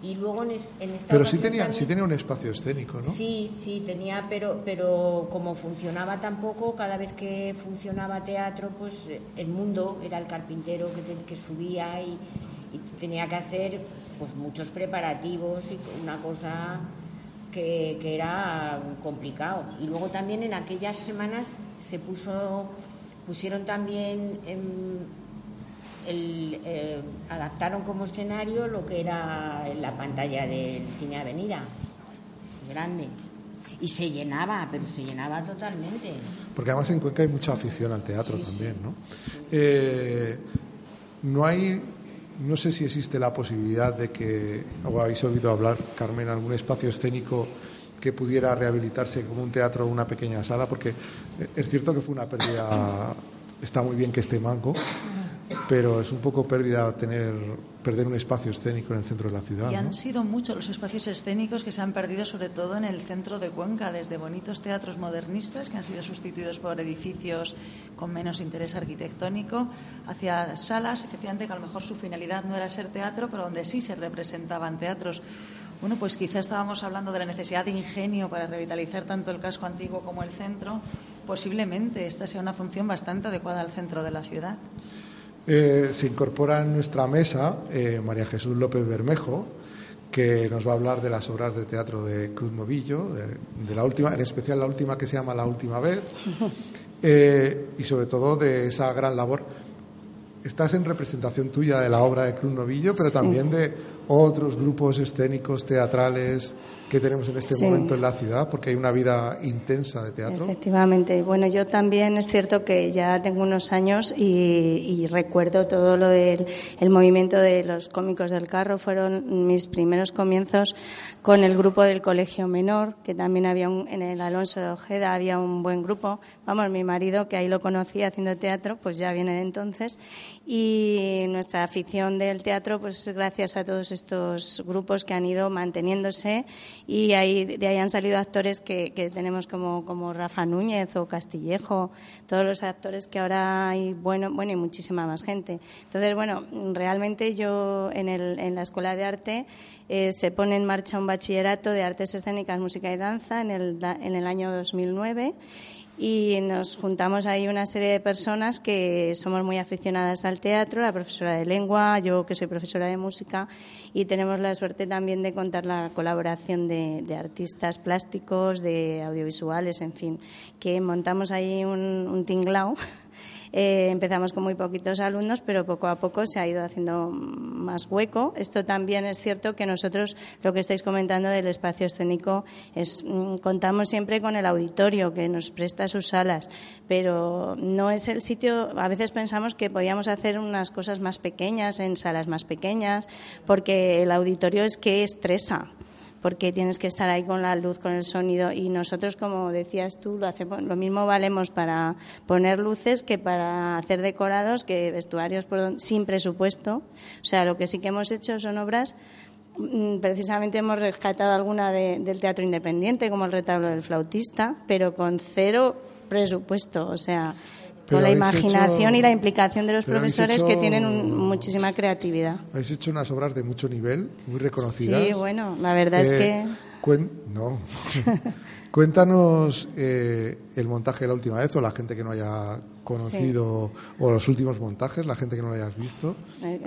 y luego en, esta pero sí tenía sí tenía un espacio escénico no sí sí tenía pero pero como funcionaba tampoco cada vez que funcionaba teatro pues el mundo era el carpintero que, que subía y, tenía que hacer pues muchos preparativos y una cosa que, que era complicado. Y luego también en aquellas semanas se puso pusieron también en, el, eh, adaptaron como escenario lo que era la pantalla del cine Avenida, grande. Y se llenaba, pero se llenaba totalmente. Porque además en Cuenca hay mucha afición al teatro también, ¿no? Eh, no hay, no sé si existe la posibilidad de que, o habéis oído hablar, Carmen, algún espacio escénico que pudiera rehabilitarse como un teatro o una pequeña sala, porque es cierto que fue una pérdida, está muy bien que esté manco, pero es un poco pérdida tener perder un espacio escénico en el centro de la ciudad. Y han sido muchos los espacios escénicos que se han perdido, sobre todo en el centro de Cuenca, desde bonitos teatros modernistas que han sido sustituidos por edificios con menos interés arquitectónico, hacia salas, efectivamente, que a lo mejor su finalidad no era ser teatro, pero donde sí se representaban teatros. Bueno, pues quizá estábamos hablando de la necesidad de ingenio para revitalizar tanto el casco antiguo como el centro. Posiblemente esta sea una función bastante adecuada al centro de la ciudad. Eh, se incorpora en nuestra mesa eh, María Jesús López Bermejo, que nos va a hablar de las obras de teatro de Cruz Novillo, de, la última, en especial la última que se llama La Última Vez, [laughs] eh, y sobre todo de esa gran labor. Estás en representación tuya de la obra de Cruz Novillo, pero también de otros grupos escénicos, teatrales, que tenemos en este momento en la ciudad, porque hay una vida intensa de teatro. Efectivamente. Bueno, yo también es cierto que ya tengo unos años y, recuerdo todo lo del el movimiento de los cómicos del carro. Fueron mis primeros comienzos con el grupo del Colegio Menor, que también había un, en el Alonso de Ojeda había un buen grupo. Vamos, mi marido, que ahí lo conocía haciendo teatro, pues ya viene de entonces. Y nuestra afición del teatro, pues gracias a todos estos grupos que han ido manteniéndose y ahí, de ahí han salido actores que, tenemos como, como Rafa Núñez o Castillejo, todos los actores que ahora hay, bueno, bueno, y muchísima más gente. Entonces, bueno, realmente yo en, el, en la Escuela de Arte eh, se pone en marcha un bachillerato de artes escénicas, música y danza en el, en el año 2009 y nos juntamos ahí una serie de personas que somos muy aficionadas al teatro, la profesora de lengua, yo que soy profesora de música y tenemos la suerte también de contar la colaboración de, artistas plásticos, de audiovisuales, en fin, que montamos ahí un, un tinglao [laughs] eh, empezamos con muy poquitos alumnos, pero poco a poco se ha ido haciendo más hueco. Esto también es cierto que nosotros, lo que estáis comentando del espacio escénico, es, mm, contamos siempre con el auditorio que nos presta sus salas, pero no es el sitio. A veces pensamos que podíamos hacer unas cosas más pequeñas en salas más pequeñas, porque el auditorio es que estresa porque tienes que estar ahí con la luz, con el sonido y nosotros, como decías tú, lo hacemos, lo mismo valemos para poner luces que para hacer decorados, que vestuarios sin presupuesto. O sea, lo que sí que hemos hecho son obras mm, precisamente hemos rescatado alguna del teatro independiente, como el retablo del flautista, pero con cero presupuesto. O sea, con la imaginación y la implicación de los profesores que tienen muchísima creatividad. Habéis hecho unas obras de mucho nivel, muy reconocidas. Sí, bueno, la verdad es que... no. [laughs] Cuéntanos eh, el montaje de la última vez o la gente que no haya conocido o los últimos montajes, la gente que no lo hayas visto.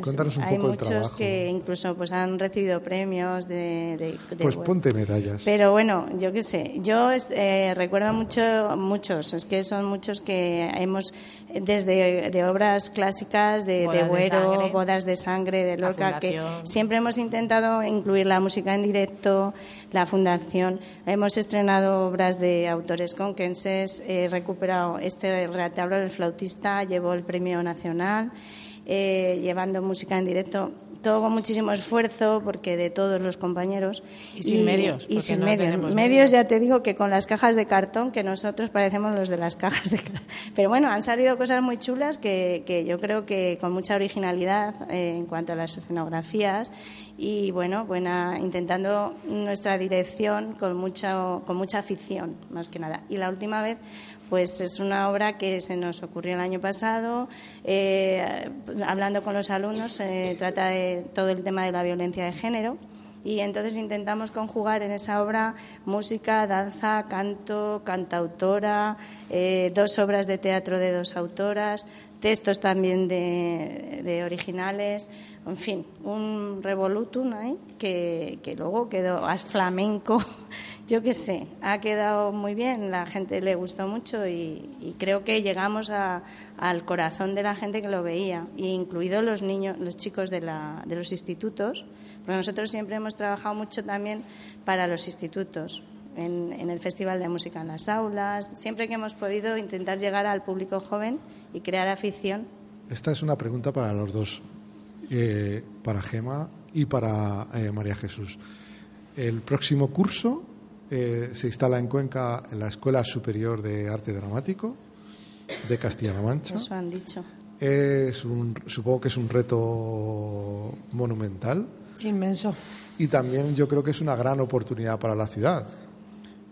Cuéntanos un poco el trabajo. Hay muchos que incluso pues han recibido premios de... pues ponte medallas. Pero bueno, yo qué sé, yo eh, recuerdo mucho, muchos, es que son muchos que hemos, desde de obras clásicas, de, de Güero, Bodas de Sangre, de Lorca, que siempre hemos intentado incluir la música en directo, la fundación, hemos estrenado obras de autores conquenses, he recuperado este retablo el flautista llevó el premio nacional, eh, llevando música en directo todo con muchísimo esfuerzo porque de todos los compañeros. Y sin medios y sin medios. medios. ya te digo que con las cajas de cartón que nosotros parecemos los de las cajas de cartón. Pero bueno han salido cosas muy chulas que, que yo creo que con mucha originalidad eh, en cuanto a las escenografías. Y bueno buena intentando nuestra dirección con mucha con mucha afición más que nada. Y la última vez pues es una obra que se nos ocurrió el año pasado. Eh, hablando con los alumnos, se trata de todo el tema de la violencia de género. Y entonces intentamos conjugar en esa obra música, danza, canto, cantautora, eh, dos obras de teatro de dos autoras, textos también de, originales, en fin, un revolutum ahí que, que luego quedó as flamenco, [laughs] yo qué sé, ha quedado muy bien, la gente le gustó mucho y, creo que llegamos al corazón de la gente que lo veía, incluidos los niños, los chicos de, la, de los institutos, porque nosotros siempre hemos trabajado mucho también para los institutos en, el Festival de Música en las aulas, siempre que hemos podido intentar llegar al público joven y crear afición. Esta es una pregunta para los dos, eh, para Gema y para eh, María Jesús. El próximo curso eh, se instala en Cuenca en la Escuela Superior de Arte Dramático de Castilla-La Mancha. Eso han dicho. Es un, supongo que es un reto monumental. Inmenso. Y también yo creo que es una gran oportunidad para la ciudad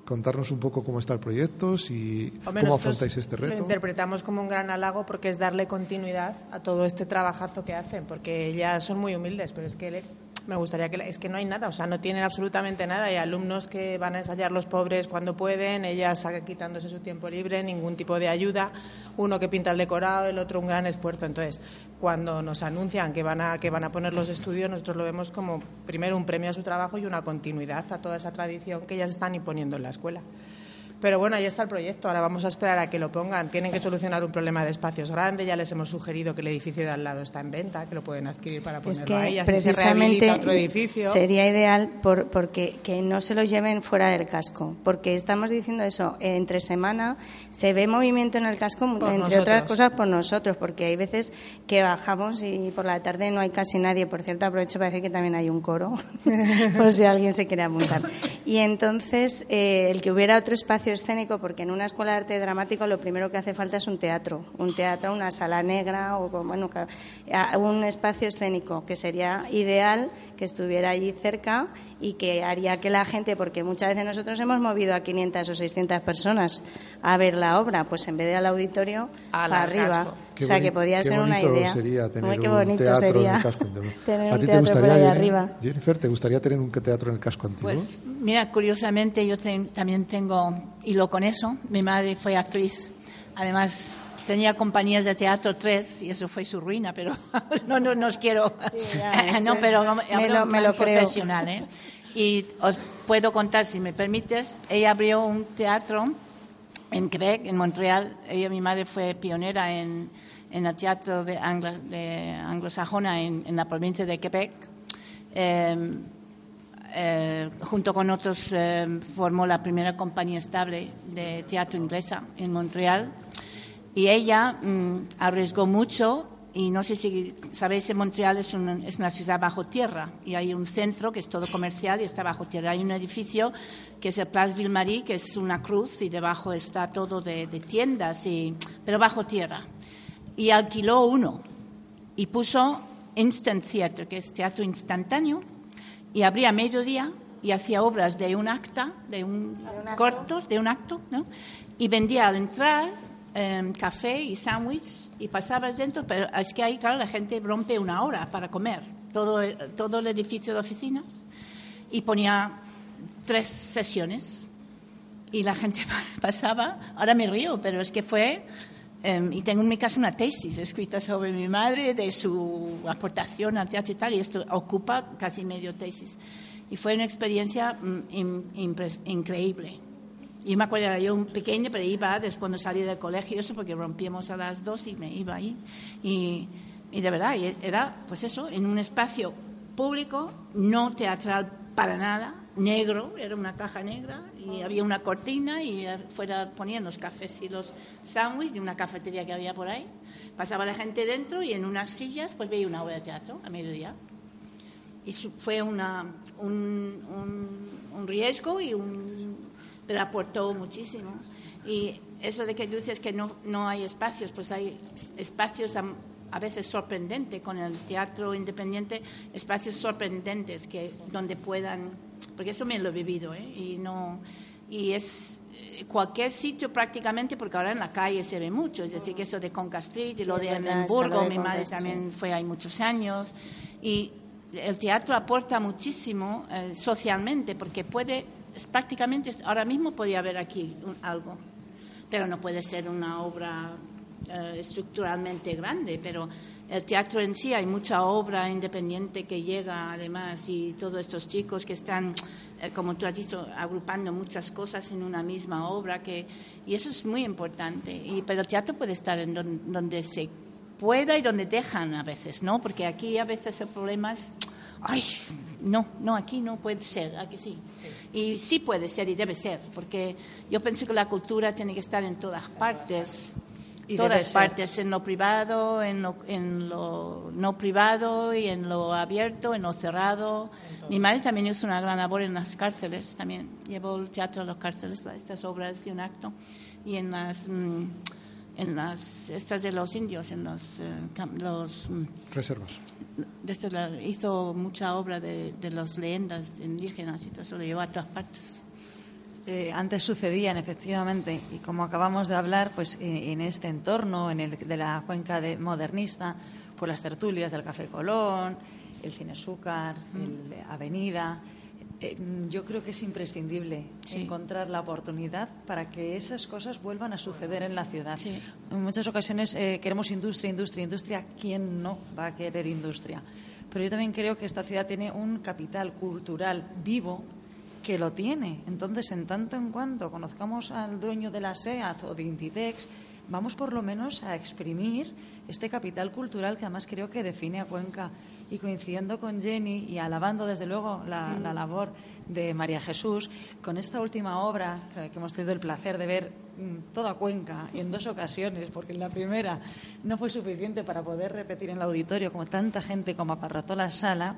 contarnos un poco cómo está el proyecto, si, cómo afrontáis este reto. Lo interpretamos como un gran halago porque es darle continuidad a todo este trabajazo que hacen, porque ya son muy humildes, pero es que me gustaría que es que no hay nada, o sea, no tienen absolutamente nada. Hay alumnos que van a ensayar los pobres cuando pueden, ellas quitándose su tiempo libre, ningún tipo de ayuda. Uno que pinta el decorado, el otro un gran esfuerzo. Entonces, cuando nos anuncian que van a que van a poner los estudios, nosotros lo vemos como primero un premio a su trabajo y una continuidad a toda esa tradición que ellas están imponiendo en la escuela. Pero bueno, ahí está el proyecto. Ahora vamos a esperar a que lo pongan. Tienen que solucionar un problema de espacios grandes. Ya les hemos sugerido que el edificio de al lado está en venta, que lo pueden adquirir para ponerlo es que ahí. Así precisamente se otro edificio. Sería ideal por, porque que no se lo lleven fuera del casco. Porque estamos diciendo eso. Entre semana se ve movimiento en el casco, entre otras cosas por nosotros. Porque hay veces que bajamos y por la tarde no hay casi nadie. Por cierto, aprovecho para decir que también hay un coro, [laughs] por si alguien se quiere apuntar. Y entonces, eh, el que hubiera otro espacio escénico, porque en una escuela de arte dramático lo primero que hace falta es un teatro, un teatro, una sala negra o bueno, un espacio escénico que sería ideal que estuviera allí cerca y que haría que la gente, porque muchas veces nosotros hemos movido a 500 o 600 personas a ver la obra, pues en vez de al auditorio, para arriba. O sea, que podría ser una idea. sería tener un teatro en el casco antiguo. [laughs] ¿A ti te gustaría, arriba. Jennifer, te gustaría tener un teatro en el casco antiguo? Pues, mira, curiosamente yo también tengo, y lo con eso, mi madre fue actriz. Además, tenía compañías de teatro tres y eso fue su ruina, pero [laughs] no, no, no os quiero. [laughs] no, pero me lo, me lo profesional, ¿eh? Y os puedo contar, si me permites, ella abrió un teatro en Quebec, en Montreal. Ella, mi madre, fue pionera en, en el teatro de, anglo, de anglosajona en, en, la provincia de Quebec. Eh, eh, junto con otros eh, formó la primera compañía estable de teatro inglesa en Montreal y ella mm, arriesgó mucho y no sé si sabéis, en Montreal es una, es una, ciudad bajo tierra y hay un centro que es todo comercial y está bajo tierra. Hay un edificio que es el Place Ville-Marie, que es una cruz y debajo está todo de, de, tiendas, y, pero bajo tierra. Y alquiló uno y puso Instant Theatre, que es teatro instantáneo, y abría mediodía y hacía obras de un acta, de un, cortos, de un acto, ¿no? y vendía al entrar Em, café y sándwich y pasabas dentro, pero es que ahí, claro, la gente rompe una hora para comer, todo, todo el edificio de oficinas, y ponía tres sesiones y la gente [laughs] pasaba, ahora me río, pero es que fue, em, y tengo en mi casa una tesis escrita sobre mi madre, de su aportación al teatro y tal, y esto ocupa casi medio tesis. Y fue una experiencia mm, increíble. Y me acuerdo, era yo un pequeño, pero iba después cuando salí del colegio, eso porque rompíamos a las dos y me iba ahí. Y, y de verdad, era pues eso, en un espacio público, no teatral para nada, negro, era una caja negra y había una cortina y fuera ponían los cafés y los sándwiches de una cafetería que había por ahí. Pasaba la gente dentro y en unas sillas pues veía una obra de teatro a mediodía. Y fue una, un, un, un riesgo y un pero aportó muchísimo. Y eso de que dices que no, no hay espacios, pues hay espacios a, veces sorprendentes con el teatro independiente, espacios sorprendentes que donde puedan, porque eso me lo he vivido, ¿eh? y no y es eh, cualquier sitio prácticamente, porque ahora en la calle se ve mucho, es decir, que eso de Conca Street y lo de Edimburgo, mi madre también fue ahí muchos años, y el teatro aporta muchísimo eh, socialmente, porque puede es prácticamente, ahora mismo podía haber aquí algo, pero no puede ser una obra eh, estructuralmente grande, pero el teatro en sí hay mucha obra independiente que llega además y todos estos chicos que están, eh, como tú has dicho, agrupando muchas cosas en una misma obra que, y eso es muy importante. Y, pero el teatro puede estar en donde se pueda y donde dejan a veces, ¿no? Porque aquí a veces el problema es ay, no, no, aquí no puede ser, aquí sí. Y sí puede ser y debe ser, porque yo pienso que la cultura tiene que estar en todas partes. Y todas partes, en lo privado, en lo, en lo no privado y en lo abierto, en lo cerrado. Mi madre también hizo una gran labor en las cárceles, también llevó el teatro a las cárceles, estas obras de un acto, y en las... Mm, en las estas de los indios, en los, eh, los mm, reservas. Desde hizo mucha obra de, de las leyendas indígenas y todo eso lo llevó a todas partes. Eh, antes sucedían efectivamente y como acabamos de hablar, pues eh, en este entorno, en el de la cuenca de modernista, pues las tertulias del Café Colón, el Cine Azúcar, el Avenida, eh, yo creo que es imprescindible encontrar la oportunidad para que esas cosas vuelvan a suceder en la ciudad. En muchas ocasiones eh, queremos industria, industria, industria. ¿Quién no va a querer industria? Pero yo también creo que esta ciudad tiene un capital cultural vivo que lo tiene. Entonces, en tanto en cuanto conozcamos al dueño de la SEAT o de Inditex, vamos por lo menos a exprimir este capital cultural que además creo que define a Cuenca. Y coincidiendo con Jenny y alabando desde luego la, labor de María Jesús, con esta última obra que, hemos tenido el placer de ver mm, toda Cuenca y en dos ocasiones, porque en la primera no fue suficiente para poder repetir en el auditorio como tanta gente como aparrató la sala,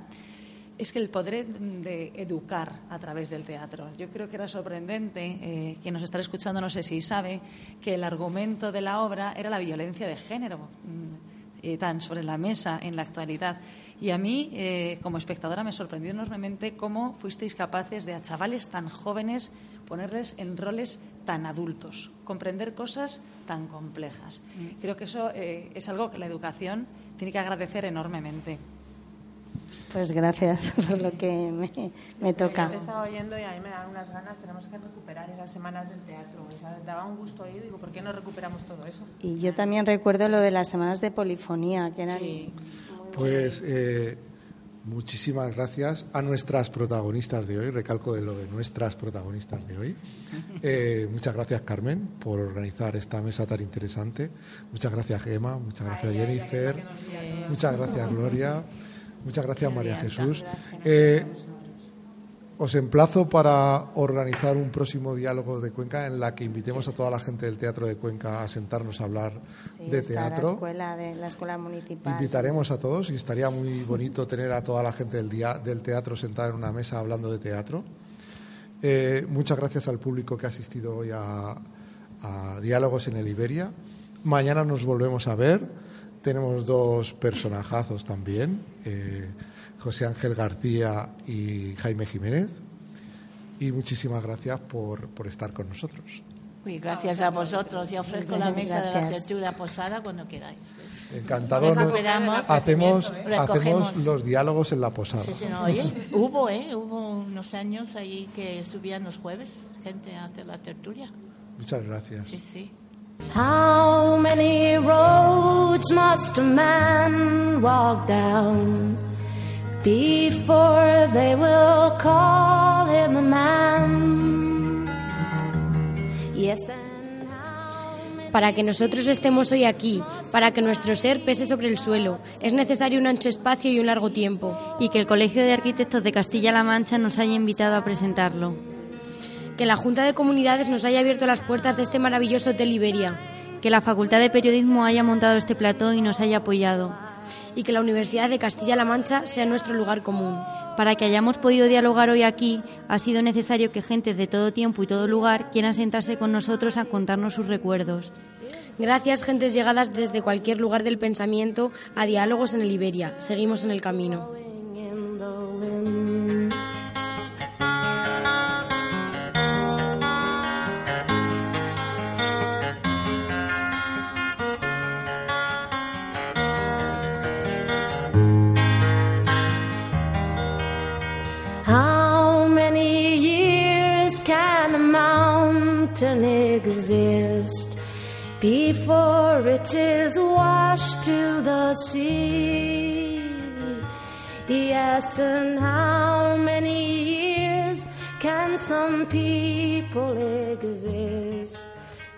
es que el poder de educar a través del teatro. Yo creo que era sorprendente, eh, quien nos está escuchando no sé si sabe, que el argumento de la obra era la violencia de género. Mm, eh, tan sobre la mesa en la actualidad. Y a mí, eh, como espectadora, me sorprendió enormemente cómo fuisteis capaces de a chavales tan jóvenes ponerles en roles tan adultos, comprender cosas tan complejas. Mm. Creo que eso es algo que la educación tiene que agradecer enormemente. Pues gracias [laughs] por lo que me, toca. Te he estado oyendo y a mí me dan unas ganas, tenemos que recuperar esas semanas del teatro. O sea, daba un gusto oír, digo, ¿por qué no recuperamos todo eso? Y yo también recuerdo lo de las semanas de polifonía, que eran... Sí. Pues eh, muchísimas gracias a nuestras protagonistas de hoy, recalco de lo de nuestras protagonistas de hoy. [laughs] Eh, muchas gracias, Carmen, por organizar esta mesa tan interesante. Muchas gracias, Gemma, muchas gracias, Jennifer, muchas gracias, Gloria. [laughs] Muchas gracias, María Jesús. Eh, os emplazo para organizar un próximo diálogo de Cuenca en la que invitemos a toda la gente del Teatro de Cuenca a sentarnos a hablar de teatro. La escuela, de la escuela municipal. Invitaremos a todos y estaría muy bonito tener a toda la gente del, día, del teatro sentada en una mesa hablando de teatro. Eh, muchas gracias al público que ha asistido hoy a, a Diálogos en el Iberia. Mañana nos volvemos a ver tenemos dos personajazos también, eh, José Ángel García y Jaime Jiménez. Y muchísimas gracias por, por estar con nosotros. gracias a vosotros. Y ofrezco la mesa de la tertulia posada cuando queráis. Encantado. hacemos, hacemos los diálogos en la posada. Sí, sí, no, oye, hubo, ¿eh? Hubo unos años ahí que subían los jueves gente a hacer la tertulia. Muchas gracias. Sí, sí. How many roads must a man walk down before they will call him a man? Yes, para que nosotros estemos hoy aquí, para que nuestro ser pese sobre el suelo, es necesario un ancho espacio y un largo tiempo. Y que el Colegio de Arquitectos de Castilla-La Mancha nos haya invitado a presentarlo que la Junta de Comunidades nos haya abierto las puertas de este maravilloso Hotel Iberia. Que la Facultad de Periodismo haya montado este plató y nos haya apoyado. Y que la Universidad de Castilla-La Mancha sea nuestro lugar común. Para que hayamos podido dialogar hoy aquí, ha sido necesario que gentes de todo tiempo y todo lugar quieran sentarse con nosotros a contarnos sus recuerdos. Gracias, gentes llegadas desde cualquier lugar del pensamiento a diálogos en el Iberia. Seguimos en el camino. exist before it is washed to the sea. Yes, and how many years can some people exist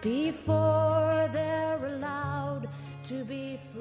before they're allowed to be free?